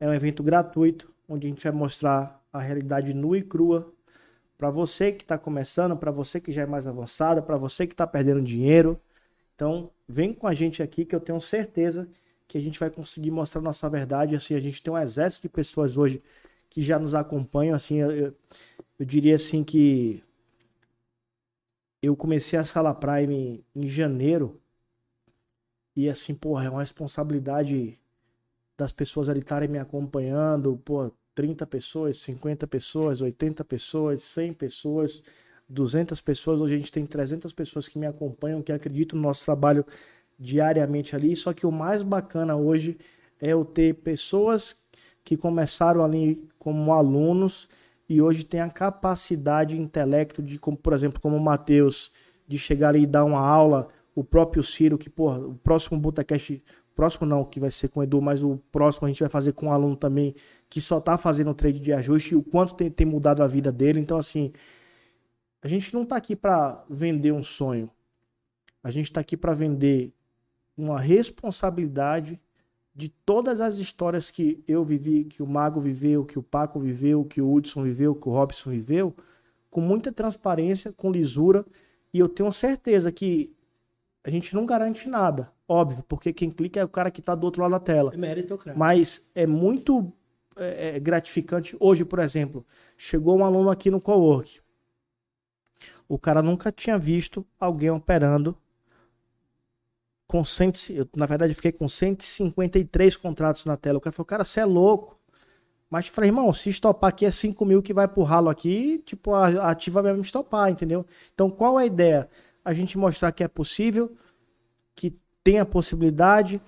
É um evento gratuito, onde a gente vai mostrar a realidade nua e crua para você que está começando, para você que já é mais avançada, para você que está perdendo dinheiro. Então, vem com a gente aqui que eu tenho certeza que a gente vai conseguir mostrar nossa verdade. Assim, a gente tem um exército de pessoas hoje que já nos acompanham. Assim, eu, eu- diria assim que eu comecei a Sala Prime em janeiro e assim, porra, é uma responsabilidade das pessoas ali estarem me acompanhando, pô, 30 pessoas, 50 pessoas, 80 pessoas, 100 pessoas. 200 pessoas, hoje a gente tem 300 pessoas que me acompanham, que acreditam no nosso trabalho diariamente ali. Só que o mais bacana hoje é eu ter pessoas que começaram ali como alunos e hoje tem a capacidade intelecto de, como, por exemplo, como o Matheus, de chegar ali e dar uma aula, o próprio Ciro, que, porra, o próximo Butacast, próximo não, que vai ser com o Edu, mas o próximo a gente vai fazer com um aluno também, que só tá fazendo trade de ajuste, e o quanto tem, tem mudado a vida dele. Então, assim, a gente não tá aqui para vender um sonho. A gente tá aqui para vender uma responsabilidade de todas as histórias que eu vivi, que o Mago viveu, que o Paco viveu, que o Hudson viveu, que o Robson viveu, com muita transparência, com lisura, e eu tenho certeza que a gente não garante nada, óbvio, porque quem clica é o cara que está do outro lado da tela. É. Mas é muito é, é, gratificante. Hoje, por exemplo, chegou um aluno aqui no cowork. O cara nunca tinha visto alguém operando com 100, eu, na verdade, fiquei com 153 contratos na tela. O cara falou, cara, você é louco. Mas eu falei, irmão, se estopar aqui é 5 mil que vai pro ralo aqui, tipo, a ativa vai me estopar, entendeu? Então, qual é a ideia? A gente mostrar que é possível, tem a possibilidade,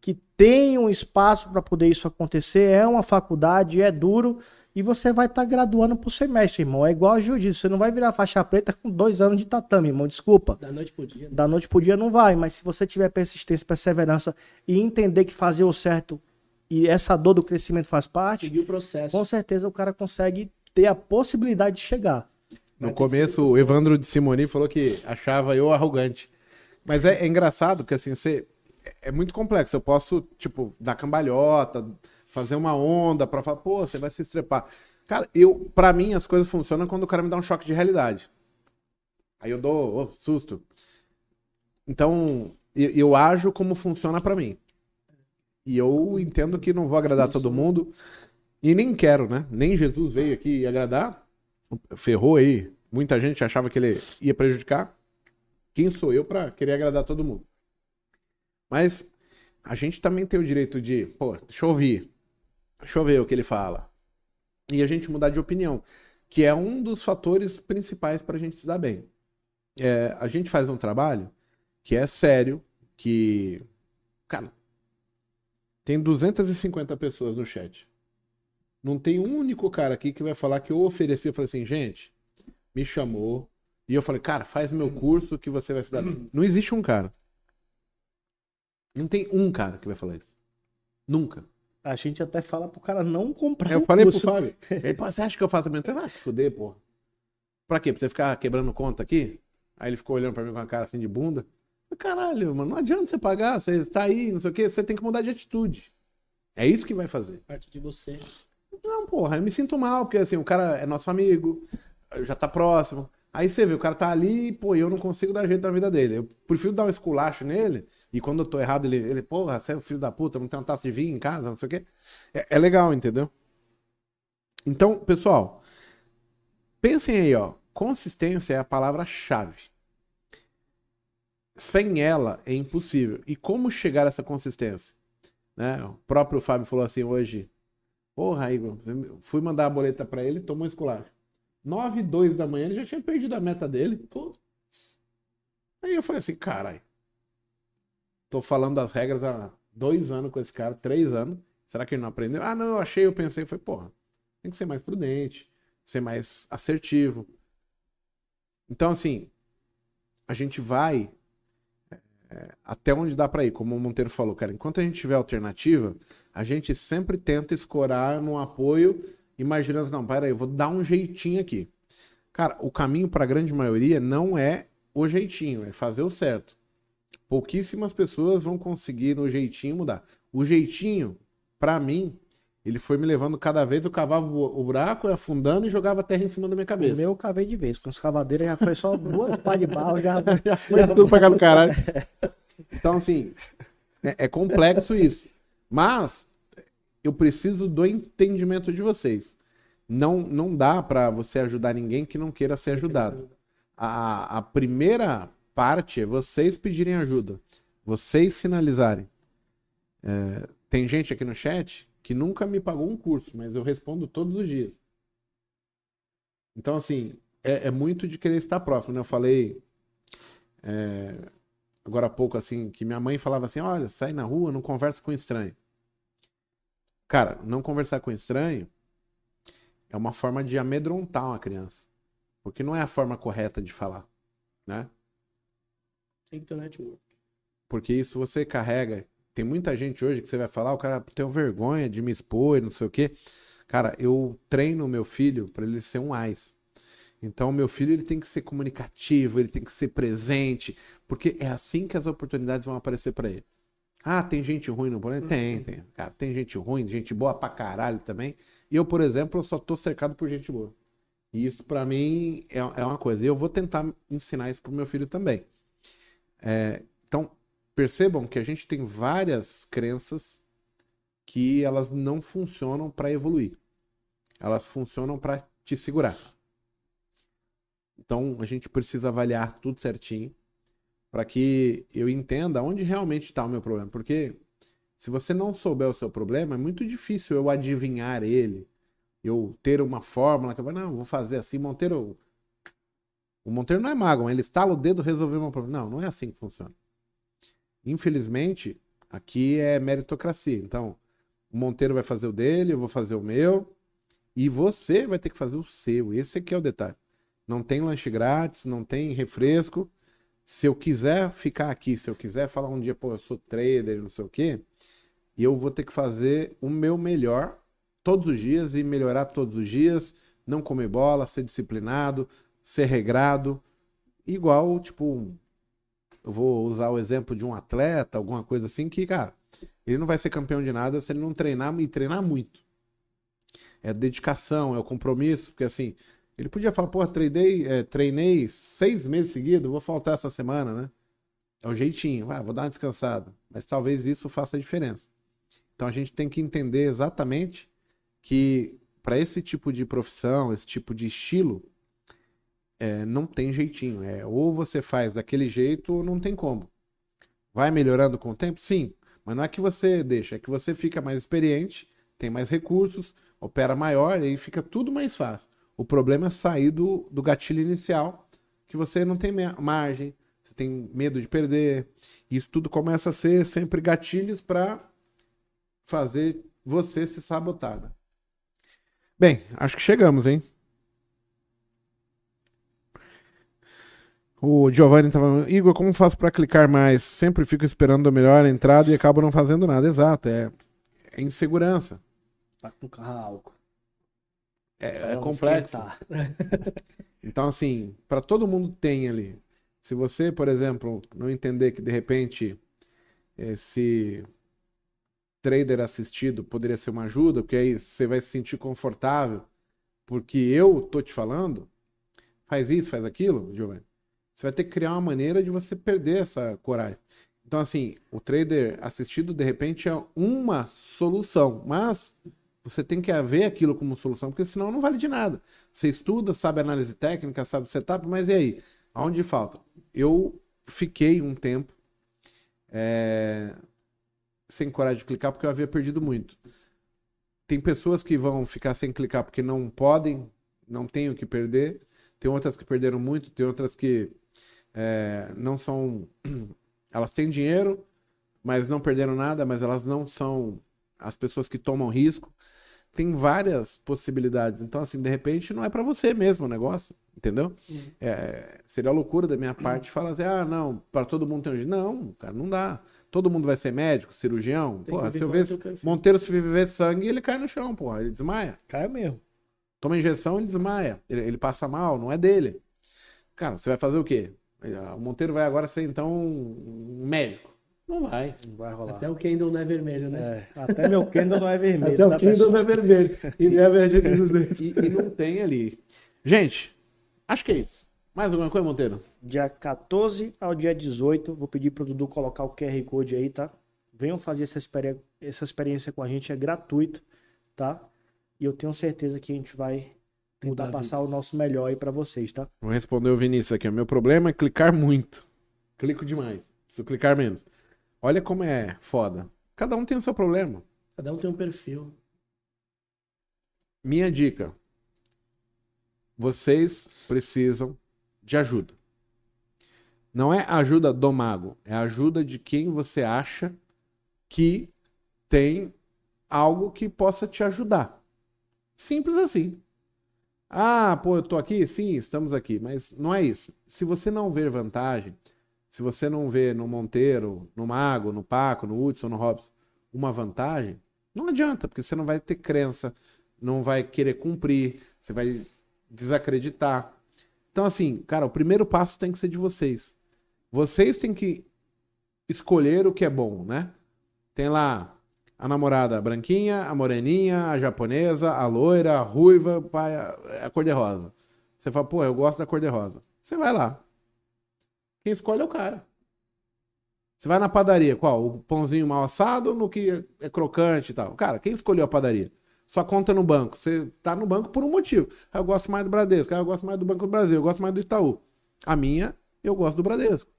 que tem um espaço para poder isso acontecer, é uma faculdade, é duro, e você vai estar tá graduando por semestre, irmão. É igual a jiu-jitsu. Você não vai virar faixa preta com dois anos de tatame, irmão. Desculpa. Da noite pro dia. Né? Da noite pro dia não vai, mas se você tiver persistência, perseverança e entender que fazer o certo e essa dor do crescimento faz parte, Seguir o processo. com certeza o cara consegue ter a possibilidade de chegar. No começo, o Evandro de Simoni falou que achava eu arrogante. Mas é, é engraçado, porque assim, você. É muito complexo. Eu posso, tipo, dar cambalhota, fazer uma onda para falar, pô, você vai se estrepar. Cara, eu, para mim as coisas funcionam quando o cara me dá um choque de realidade. Aí eu dou oh, susto. Então, eu, eu ajo como funciona para mim. E eu entendo que não vou agradar Isso. todo mundo. E nem quero, né? Nem Jesus veio aqui agradar. Ferrou aí. Muita gente achava que ele ia prejudicar. Quem sou eu para querer agradar todo mundo? Mas a gente também tem o direito de, pô, deixa eu ouvir. Deixa eu ver o que ele fala. E a gente mudar de opinião, que é um dos fatores principais para a gente se dar bem. É, a gente faz um trabalho que é sério, que. Cara, tem 250 pessoas no chat. Não tem um único cara aqui que vai falar que eu ofereci. Eu falei assim, gente, me chamou. E eu falei, cara, faz meu curso que você vai se dar. bem. Não existe um cara. Não tem um cara que vai falar isso. Nunca. A gente até fala pro cara não comprar. Eu falei curso. pro Fábio. <laughs> Ele, você acha que eu faço a minha? Vai se fuder, porra. Pra quê? Pra você ficar quebrando conta aqui? Aí ele ficou olhando pra mim com a cara assim de bunda. Caralho, mano, não adianta você pagar, você tá aí, não sei o quê, você tem que mudar de atitude. É isso que vai fazer. Parte de você. Não, porra, eu me sinto mal, porque assim, o cara é nosso amigo, já tá próximo. Aí você vê, o cara tá ali, pô, eu não consigo dar jeito na vida dele. Eu prefiro dar um esculacho nele e quando eu tô errado, ele, ele porra, você é o filho da puta, não tem uma taça de vinho em casa, não sei o quê. É, é legal, entendeu? Então, pessoal, pensem aí, ó. Consistência é a palavra-chave. Sem ela é impossível. E como chegar a essa consistência? Né? O próprio Fábio falou assim hoje. Porra, Igor, fui mandar a boleta para ele, tomou esculacho. 9 e 2 da manhã, ele já tinha perdido a meta dele. Pô. Aí eu falei assim, caralho. Tô falando das regras há dois anos com esse cara, três anos. Será que ele não aprendeu? Ah, não, eu achei, eu pensei, foi, porra, tem que ser mais prudente, ser mais assertivo. Então, assim, a gente vai é, até onde dá para ir, como o Monteiro falou, cara. Enquanto a gente tiver alternativa, a gente sempre tenta escorar no apoio, imaginando, não, peraí, eu vou dar um jeitinho aqui. Cara, o caminho para a grande maioria não é o jeitinho, é fazer o certo. Pouquíssimas pessoas vão conseguir no jeitinho mudar. O jeitinho, para mim, ele foi me levando cada vez, eu cavava o buraco, ia afundando e jogava terra em cima da minha cabeça. O meu eu cavei de vez, com os cavadeiros já foi só duas pá de barro, <laughs> já, já foi tudo pra cá caralho. Então, assim, é, é complexo isso. Mas eu preciso do entendimento de vocês. Não, não dá para você ajudar ninguém que não queira ser ajudado. A, a primeira parte é vocês pedirem ajuda, vocês sinalizarem. É, tem gente aqui no chat que nunca me pagou um curso, mas eu respondo todos os dias. Então, assim, é, é muito de querer estar próximo, né? Eu falei é, agora há pouco, assim, que minha mãe falava assim: olha, sai na rua, não conversa com estranho. Cara, não conversar com estranho é uma forma de amedrontar uma criança. Porque não é a forma correta de falar, né? Network. Porque isso você carrega. Tem muita gente hoje que você vai falar, o cara tem vergonha de me expor e não sei o quê. Cara, eu treino meu filho para ele ser um AIS. Então, meu filho ele tem que ser comunicativo, ele tem que ser presente, porque é assim que as oportunidades vão aparecer para ele. Ah, tem gente ruim no planeta? Tem, Uhum. tem. Cara, tem gente ruim, gente boa pra caralho também. Eu, por exemplo, eu só tô cercado por gente boa. E isso pra mim é, é uma coisa. E eu vou tentar ensinar isso pro meu filho também. É, então, percebam que a gente tem várias crenças que elas não funcionam para evoluir. Elas funcionam para te segurar. Então, a gente precisa avaliar tudo certinho para que eu entenda onde realmente está o meu problema. Porque se você não souber o seu problema, é muito difícil eu adivinhar ele, eu ter uma fórmula que eu vou, não, vou fazer assim. Monteiro. O Monteiro não é mago, ele estala o dedo resolveu o meu problema. Não, não é assim que funciona. Infelizmente, aqui é meritocracia. Então, o Monteiro vai fazer o dele, eu vou fazer o meu, e você vai ter que fazer o seu. Esse aqui é o detalhe. Não tem lanche grátis, não tem refresco. Se eu quiser ficar aqui, se eu quiser falar um dia, pô, eu sou trader, não sei o quê, e eu vou ter que fazer o meu melhor todos os dias e melhorar todos os dias, não comer bola, ser disciplinado, ser regrado, igual, tipo, eu vou usar o exemplo de um atleta, alguma coisa assim, que, cara, ele não vai ser campeão de nada se ele não treinar e treinar muito. É dedicação, é o compromisso, porque assim, ele podia falar, pô, treinei, é, treinei seis meses seguidos, vou faltar essa semana, né? É o jeitinho, ah, vou dar uma descansada. Mas talvez isso faça a diferença. Então a gente tem que entender exatamente que para esse tipo de profissão, esse tipo de estilo, é, não tem jeitinho. É, ou você faz daquele jeito ou não tem como. Vai melhorando com o tempo? Sim. Mas não é que você deixa, é que você fica mais experiente, tem mais recursos, opera maior e aí fica tudo mais fácil. O problema é sair do, do gatilho inicial, que você não tem margem, você tem medo de perder. Isso tudo começa a ser sempre gatilhos para fazer você se sabotar. Bem, acho que chegamos, hein? O Giovanni tava. Igor, como faço para clicar mais? Sempre fico esperando a melhor entrada e acabo não fazendo nada. Exato, é, é insegurança. Tá com carro a álcool. É, é complexo. <laughs> Então, assim, para todo mundo tem ali. Se você, por exemplo, não entender que de repente esse trader assistido poderia ser uma ajuda, porque aí você vai se sentir confortável, porque eu tô te falando, faz isso, faz aquilo, Giovanni. Você vai ter que criar uma maneira de você perder essa coragem. Então, assim, o trader assistido, de repente, é uma solução, mas você tem que ver aquilo como solução, porque senão não vale de nada. Você estuda, sabe análise técnica, sabe setup, mas e aí? Aonde falta? Eu fiquei um tempo é, sem coragem de clicar porque eu havia perdido muito. Tem pessoas que vão ficar sem clicar porque não podem, não têm o que perder. Tem outras que perderam muito, tem outras que é, não são. <clears throat> Elas têm dinheiro, mas não perderam nada, mas elas não são as pessoas que tomam risco. Tem várias possibilidades. Então, assim, de repente, não é para você mesmo o negócio, entendeu? Uhum. É, seria loucura da minha parte falar assim: ah, não, para todo mundo tem um. Não, cara, não dá. Todo mundo vai ser médico, cirurgião. Tem Porra, se eu é ver. Monteiro se viver sangue, ele cai no chão, porra, ele desmaia. Cai mesmo. Toma injeção, ele desmaia. Ele, ele passa mal, não é dele. Cara, você vai fazer o quê? O Monteiro vai agora ser, então, um médico. Não vai. Não vai rolar. Até o Kendall não é vermelho, né? É, até meu Kendall não é vermelho. Até o Kendall não é vermelho. E nem a média de 200. E, e não tem ali. Gente, acho que é isso. Mais alguma coisa, Monteiro? Dia 14 ao dia 18, vou pedir pro Dudu colocar o QR Code aí, tá? Venham fazer essa, experi- essa experiência com a gente, é gratuito, tá? E eu tenho certeza que a gente vai tentar Mudar passar o nosso melhor aí pra vocês, tá? Vou responder o Vinícius aqui. O meu problema é clicar muito. Clico demais. Preciso clicar menos. Olha como é foda. Cada um tem o seu problema. Cada um tem um perfil. Minha dica. vocês precisam de ajuda. Não é ajuda do mago, é ajuda de quem você acha que tem algo que possa te ajudar. Simples assim. Ah, pô, eu tô aqui? Sim, estamos aqui, mas não é isso. Se você não ver vantagem, se você não vê no Monteiro, no Mago, no Paco, no Hudson, no Robson, uma vantagem, não adianta, porque você não vai ter crença, não vai querer cumprir, você vai desacreditar. Então, assim, cara, o primeiro passo tem que ser de vocês. Vocês têm que escolher o que é bom, né? Tem lá a namorada branquinha, a moreninha, a japonesa, a loira, a ruiva, a cor-de-rosa. Você fala, pô, eu gosto da cor-de-rosa. Você vai lá. Quem escolhe é o cara. Você vai na padaria, qual? O pãozinho mal assado no que é crocante e tal. Cara, quem escolheu a padaria? Sua conta no banco. Você tá no banco por um motivo. Ah, eu gosto mais do Bradesco. Ah, eu gosto mais do Banco do Brasil. Eu gosto mais do Itaú. A minha, eu gosto do Bradesco.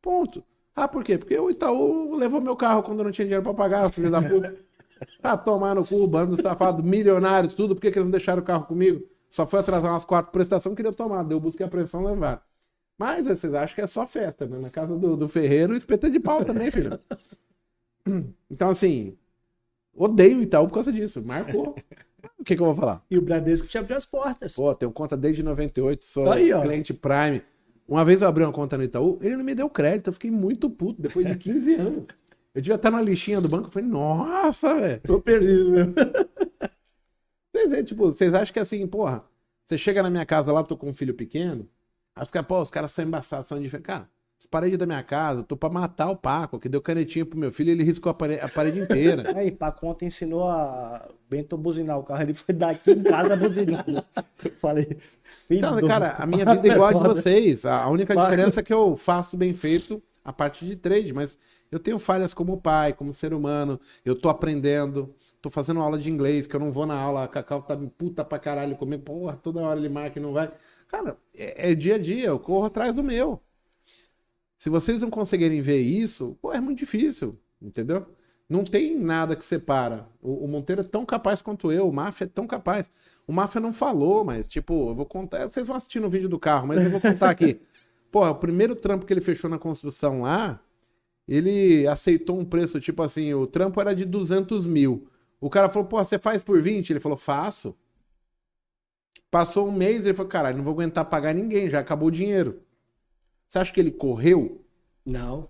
Ponto. Ah, por quê? Porque o Itaú levou meu carro quando não tinha dinheiro pra pagar, filho da puta. <laughs> Ah, tomar no cu, bando safado, milionário, tudo. Por que, que eles não deixaram o carro comigo? Só foi atrasar umas quatro prestações, queria tomar. Deu busca e apreensão, levar. Mas vocês acham que é só festa, né? Na casa do, do Ferreiro, espeta de pau também, filho. <laughs> Então, assim, odeio o Itaú por causa disso. Marcou. O que, que eu vou falar? E o Bradesco te abriu as portas. Pô, tenho conta desde 98, sou Aí, ó. cliente Prime. Uma vez eu abri uma conta no Itaú, ele não me deu crédito, eu fiquei muito puto, depois de 15 anos. Eu devia estar na listinha do banco, eu falei, nossa, velho. Tô perdido mesmo. <laughs> Vocês, é, tipo, vocês acham que assim, porra, você chega na minha casa lá, tô com um filho pequeno, aí fica, pô, os caras são embaçados, são diferentes. Cara, as paredes da minha casa, tô pra matar o Paco, que deu canetinha pro meu filho ele riscou a parede, a parede inteira. <laughs> Aí, Paco ontem ensinou a Bento buzinar o carro. Ele foi daqui em casa buzinando. Eu falei, filho Então, cara, <laughs> a minha vida é igual a de vocês. A única diferença é que eu faço bem feito a parte de trade, mas eu tenho falhas como pai, como ser humano. Eu tô aprendendo, tô fazendo aula de inglês, que eu não vou na aula, a Cacau tá puta pra caralho comigo, porra, toda hora ele marca e não vai. Cara, é, é dia a dia, eu corro atrás do meu. Se vocês não conseguirem ver isso, pô, é muito difícil, entendeu? Não tem nada que separa. O, o Monteiro é tão capaz quanto eu, o Máfia é tão capaz. O Máfia não falou, mas, tipo, eu vou contar. Vocês vão assistir no vídeo do carro, mas eu vou contar aqui. <laughs> Porra, o primeiro trampo que ele fechou na construção lá, ele aceitou um preço, tipo assim, o trampo era de 200 mil. O cara falou, pô, você faz por 20? Ele falou, faço. Passou um mês, ele falou, caralho, não vou aguentar pagar ninguém, já acabou o dinheiro. Você acha que ele correu? Não.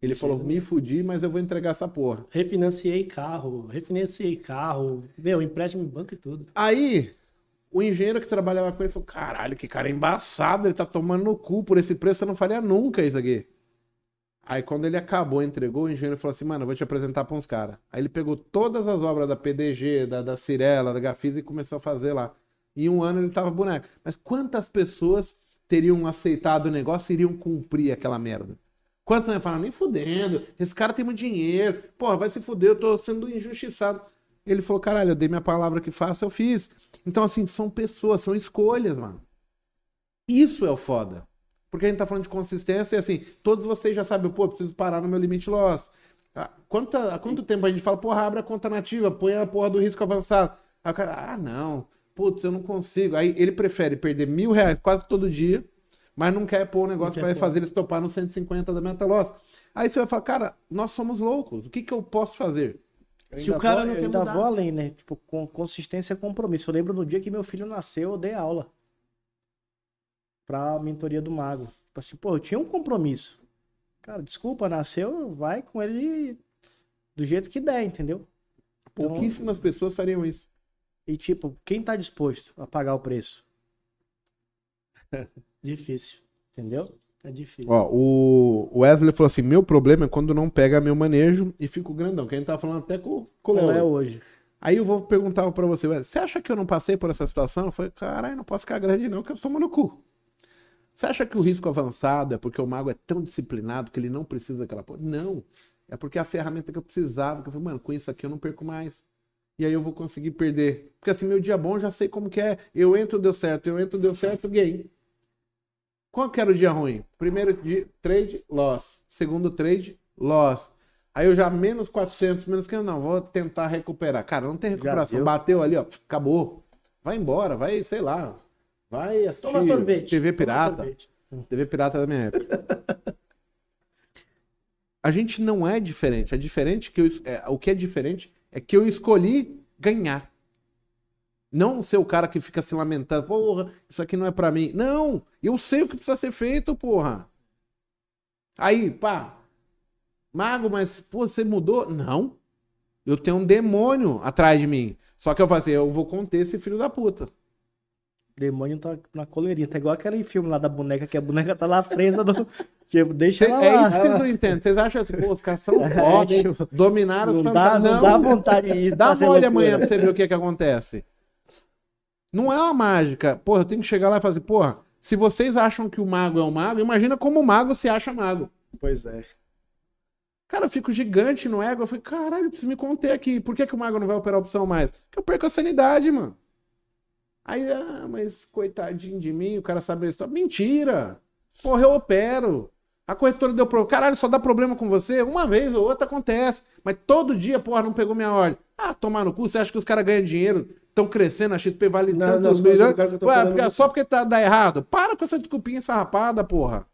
Ele falou, me fudi, mas eu vou entregar essa porra. Refinanciei carro, refinanciei carro, meu, empréstimo em banco e tudo. Aí, o engenheiro que trabalhava com ele falou: caralho, que cara embaçado, ele tá tomando no cu, por esse preço eu não faria nunca isso aqui. Aí, quando ele acabou, entregou, o engenheiro falou assim: mano, eu vou te apresentar pra uns caras. Aí ele pegou todas as obras da PDG, da, da Cirela, da Gafisa e começou a fazer lá. Em um ano ele tava boneco. Mas quantas pessoas teriam aceitado o negócio e iriam cumprir aquela merda? Quantos iam falar, nem fudendo, esse cara tem muito dinheiro, porra, vai se fuder, eu tô sendo injustiçado. Ele falou, caralho, eu dei minha palavra que faço, eu fiz. Então, assim, são pessoas, são escolhas, mano. Isso é o foda. Porque a gente tá falando de consistência e assim, todos vocês já sabem, pô, preciso parar no meu limite loss. Ah, Quanta, há quanto tempo a gente fala, porra, abre a conta nativa, põe a porra do risco avançado. Aí o cara, ah, não, putz, eu não consigo. Aí ele prefere perder mil reais quase todo dia, mas não quer pôr o negócio que vai pôr. fazer eles topar no 150 da meta loss. Aí você vai falar, cara, nós somos loucos, o que que eu posso fazer? Eu Se o cara vou- não eu quer ainda mudar. vou além, né? Tipo, com consistência e compromisso. Eu lembro no dia que meu filho nasceu, eu dei aula pra mentoria do mago. Tipo assim, pô, eu tinha um compromisso. Cara, desculpa, nasceu, vai com ele do jeito que der, entendeu? Então- Pouquíssimas pessoas fariam isso. E tipo, quem tá disposto a pagar o preço? <laughs> Difícil. Entendeu? É difícil. Ó, o Wesley falou assim: meu problema é quando não pega meu manejo e fico grandão. Que a gente tava falando até com, com o é hoje? Aí eu vou perguntar pra você, Wesley, você acha que eu não passei por essa situação? Eu falei, caralho, não posso ficar grande não, que eu tomo no cu. Você acha que o risco avançado é porque o mago é tão disciplinado que ele não precisa daquela porra? Não. É porque a ferramenta que eu precisava, que eu falei, mano, com isso aqui eu não perco mais. E aí eu vou conseguir perder. Porque assim, meu dia bom eu já sei como que é. Eu entro, deu certo. Eu entro, deu certo, game. Qual que era o dia ruim? Primeiro dia, trade, loss. Segundo trade, loss. Aí eu já menos 400, menos 500, não, vou tentar recuperar. Cara, não tem recuperação. Bateu ali, ó, acabou. Vai embora, vai, sei lá. Vai assistir Toma sorvete. TV toma Pirata. sorvete. TV Pirata da minha época. <laughs> A gente não é diferente. É diferente que eu, é, o que é diferente é que eu escolhi ganhar. Não ser o cara que fica se lamentando, porra, isso aqui não é pra mim. Não, eu sei o que precisa ser feito, porra. Aí, pá, mago, mas pô, você mudou? Não. Eu tenho um demônio atrás de mim. Só que eu fazer, eu vou conter esse filho da puta. Demônio tá na coleirinha. Tá igual aquele filme lá da boneca, que a boneca tá lá presa no. Tipo, deixa Cê- ela é lá. isso que vocês não entendem. Vocês acham assim, pô, os caras são <laughs> É, hein? tipo, dominaram os dá, fantasmas. não dá vontade de Dá fazer uma olha loucura. amanhã pra você ver o que que acontece. Não é uma mágica. Porra, eu tenho que chegar lá e fazer, porra, se vocês acham que o mago é um mago, imagina como o mago se acha mago. Pois é. Cara, eu fico gigante no ego. Eu falei, caralho, eu preciso me conter aqui. Por que, que o mago não vai operar a opção mais? Porque eu perco a sanidade, mano. Aí, ah, mas coitadinho de mim, o cara sabe a história. Mentira! Porra, eu opero. A corretora deu problema. Caralho, só dá problema com você? Uma vez ou outra acontece. Mas todo dia, porra, não pegou minha ordem. Ah, tomar no cu, você acha que os caras ganham dinheiro? Estão crescendo, a XP vale Não, tantos não, coisas milhões. Ué, porque- só porque tá, dá errado. Para com essa desculpinha farrapada, porra.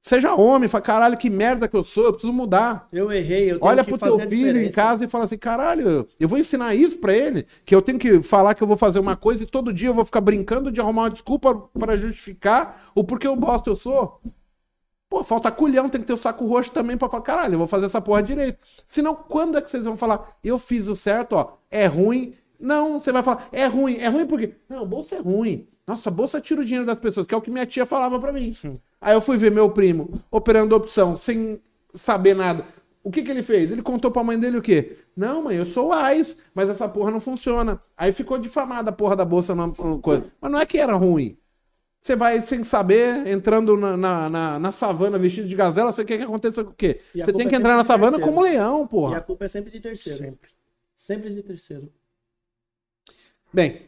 Seja homem, fala, caralho, que merda que eu sou, eu preciso mudar. Eu errei, eu tenho Olha que pro teu filho em casa e fala assim: caralho, eu vou ensinar isso pra ele, que eu tenho que falar que eu vou fazer uma coisa e todo dia eu vou ficar brincando de arrumar uma desculpa pra justificar o porquê eu bosta eu sou. Pô, falta culhão, tem que ter o saco roxo também pra falar, caralho, eu vou fazer essa porra direito. Senão, quando é que vocês vão falar, eu fiz o certo, ó, é ruim? Não, você vai falar, é ruim, é ruim por quê? Não, bolsa é ruim. Nossa, bolsa tira o dinheiro das pessoas, que é o que minha tia falava pra mim. Aí eu fui ver meu primo operando opção, sem saber nada. O que, que ele fez? Ele contou pra mãe dele o quê? Não, mãe, eu sou AIS, mas essa porra não funciona. Aí ficou difamada a porra da bolsa na coisa. Mas não é que era ruim. Você vai sem saber, entrando na, na, na- na savana vestido de gazela, você quer que aconteça o quê? Você tem que é entrar na savana terceiro. como leão, E a porra. culpa é sempre de terceiro. Sempre. Sempre de terceiro. Bem,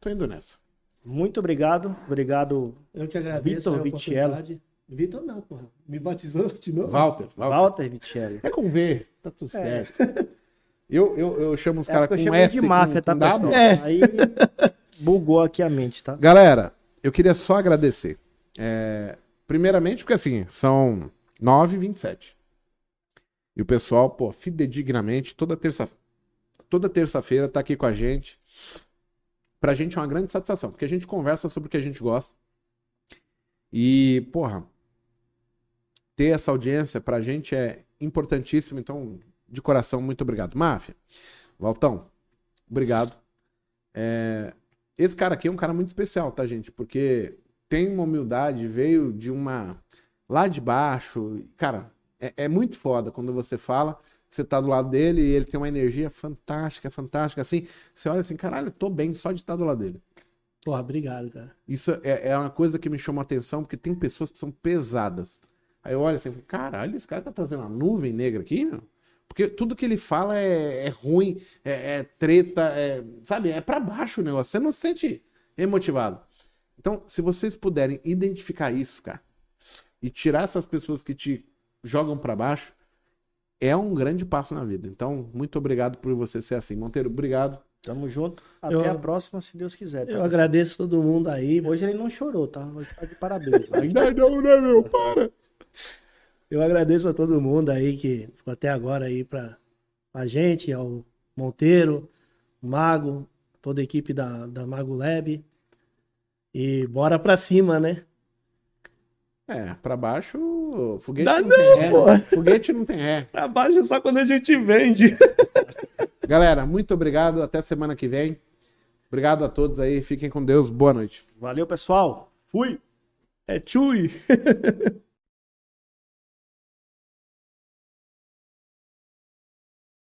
tô indo nessa. Muito obrigado. Obrigado, Eu que agradeço Vitor a Vitiello. oportunidade. Vitor não, porra. Me batizou de novo? Walter, Walter. Walter Vitielli. É com V, tá tudo É. certo. Eu, eu, eu chamo os É caras com eu S, de máfia, com, tá, com pessoal? É. Aí bugou aqui a mente, tá? Galera, eu queria só agradecer. É, primeiramente, porque assim, são 9h27. E o pessoal, pô, fidedignamente, toda terça toda terça-feira tá aqui com a gente. Pra gente é uma grande satisfação, porque a gente conversa sobre o que a gente gosta. E, porra, ter essa audiência pra gente é importantíssimo. Então, de coração, muito obrigado. Máfia, Valtão, obrigado. É, esse cara aqui é um cara muito especial, tá, gente? Porque tem uma humildade, veio de uma. lá de baixo. Cara, é, é muito foda quando você fala você tá do lado dele e ele tem uma energia fantástica, fantástica. Assim, você olha assim, caralho, eu tô bem só de estar do lado dele. Porra, obrigado, cara. Isso é, é uma coisa que me chamou a atenção, porque tem pessoas que são pesadas. Aí eu olho assim, caralho, esse cara tá trazendo uma nuvem negra aqui, meu? Porque tudo que ele fala é, é ruim, é, é treta, é, sabe? É pra baixo o negócio. Você não se sente emotivado. Então, se vocês puderem identificar isso, cara, e tirar essas pessoas que te jogam pra baixo, é um grande passo na vida. Então, muito obrigado por você ser assim. Monteiro, obrigado. Tamo junto. Até Eu- a próxima, se Deus quiser. tá, Eu agradeço todo mundo aí. Hoje ele não chorou, tá? Hoje tá de parabéns. Ainda <laughs> não, né, meu? Para! Eu agradeço a todo mundo aí que ficou até agora aí pra a gente, ao Monteiro, o Mago, toda a equipe da, da Mago Lab. E bora pra cima, né? É, pra baixo, foguete Dá não, tem ré. pô. Foguete não tem ré. Pra baixo é só quando a gente vende. <laughs> Galera, muito obrigado. Até semana que vem. Obrigado a todos aí. Fiquem com Deus. Boa noite. Valeu, pessoal. Fui. É tchui. <laughs>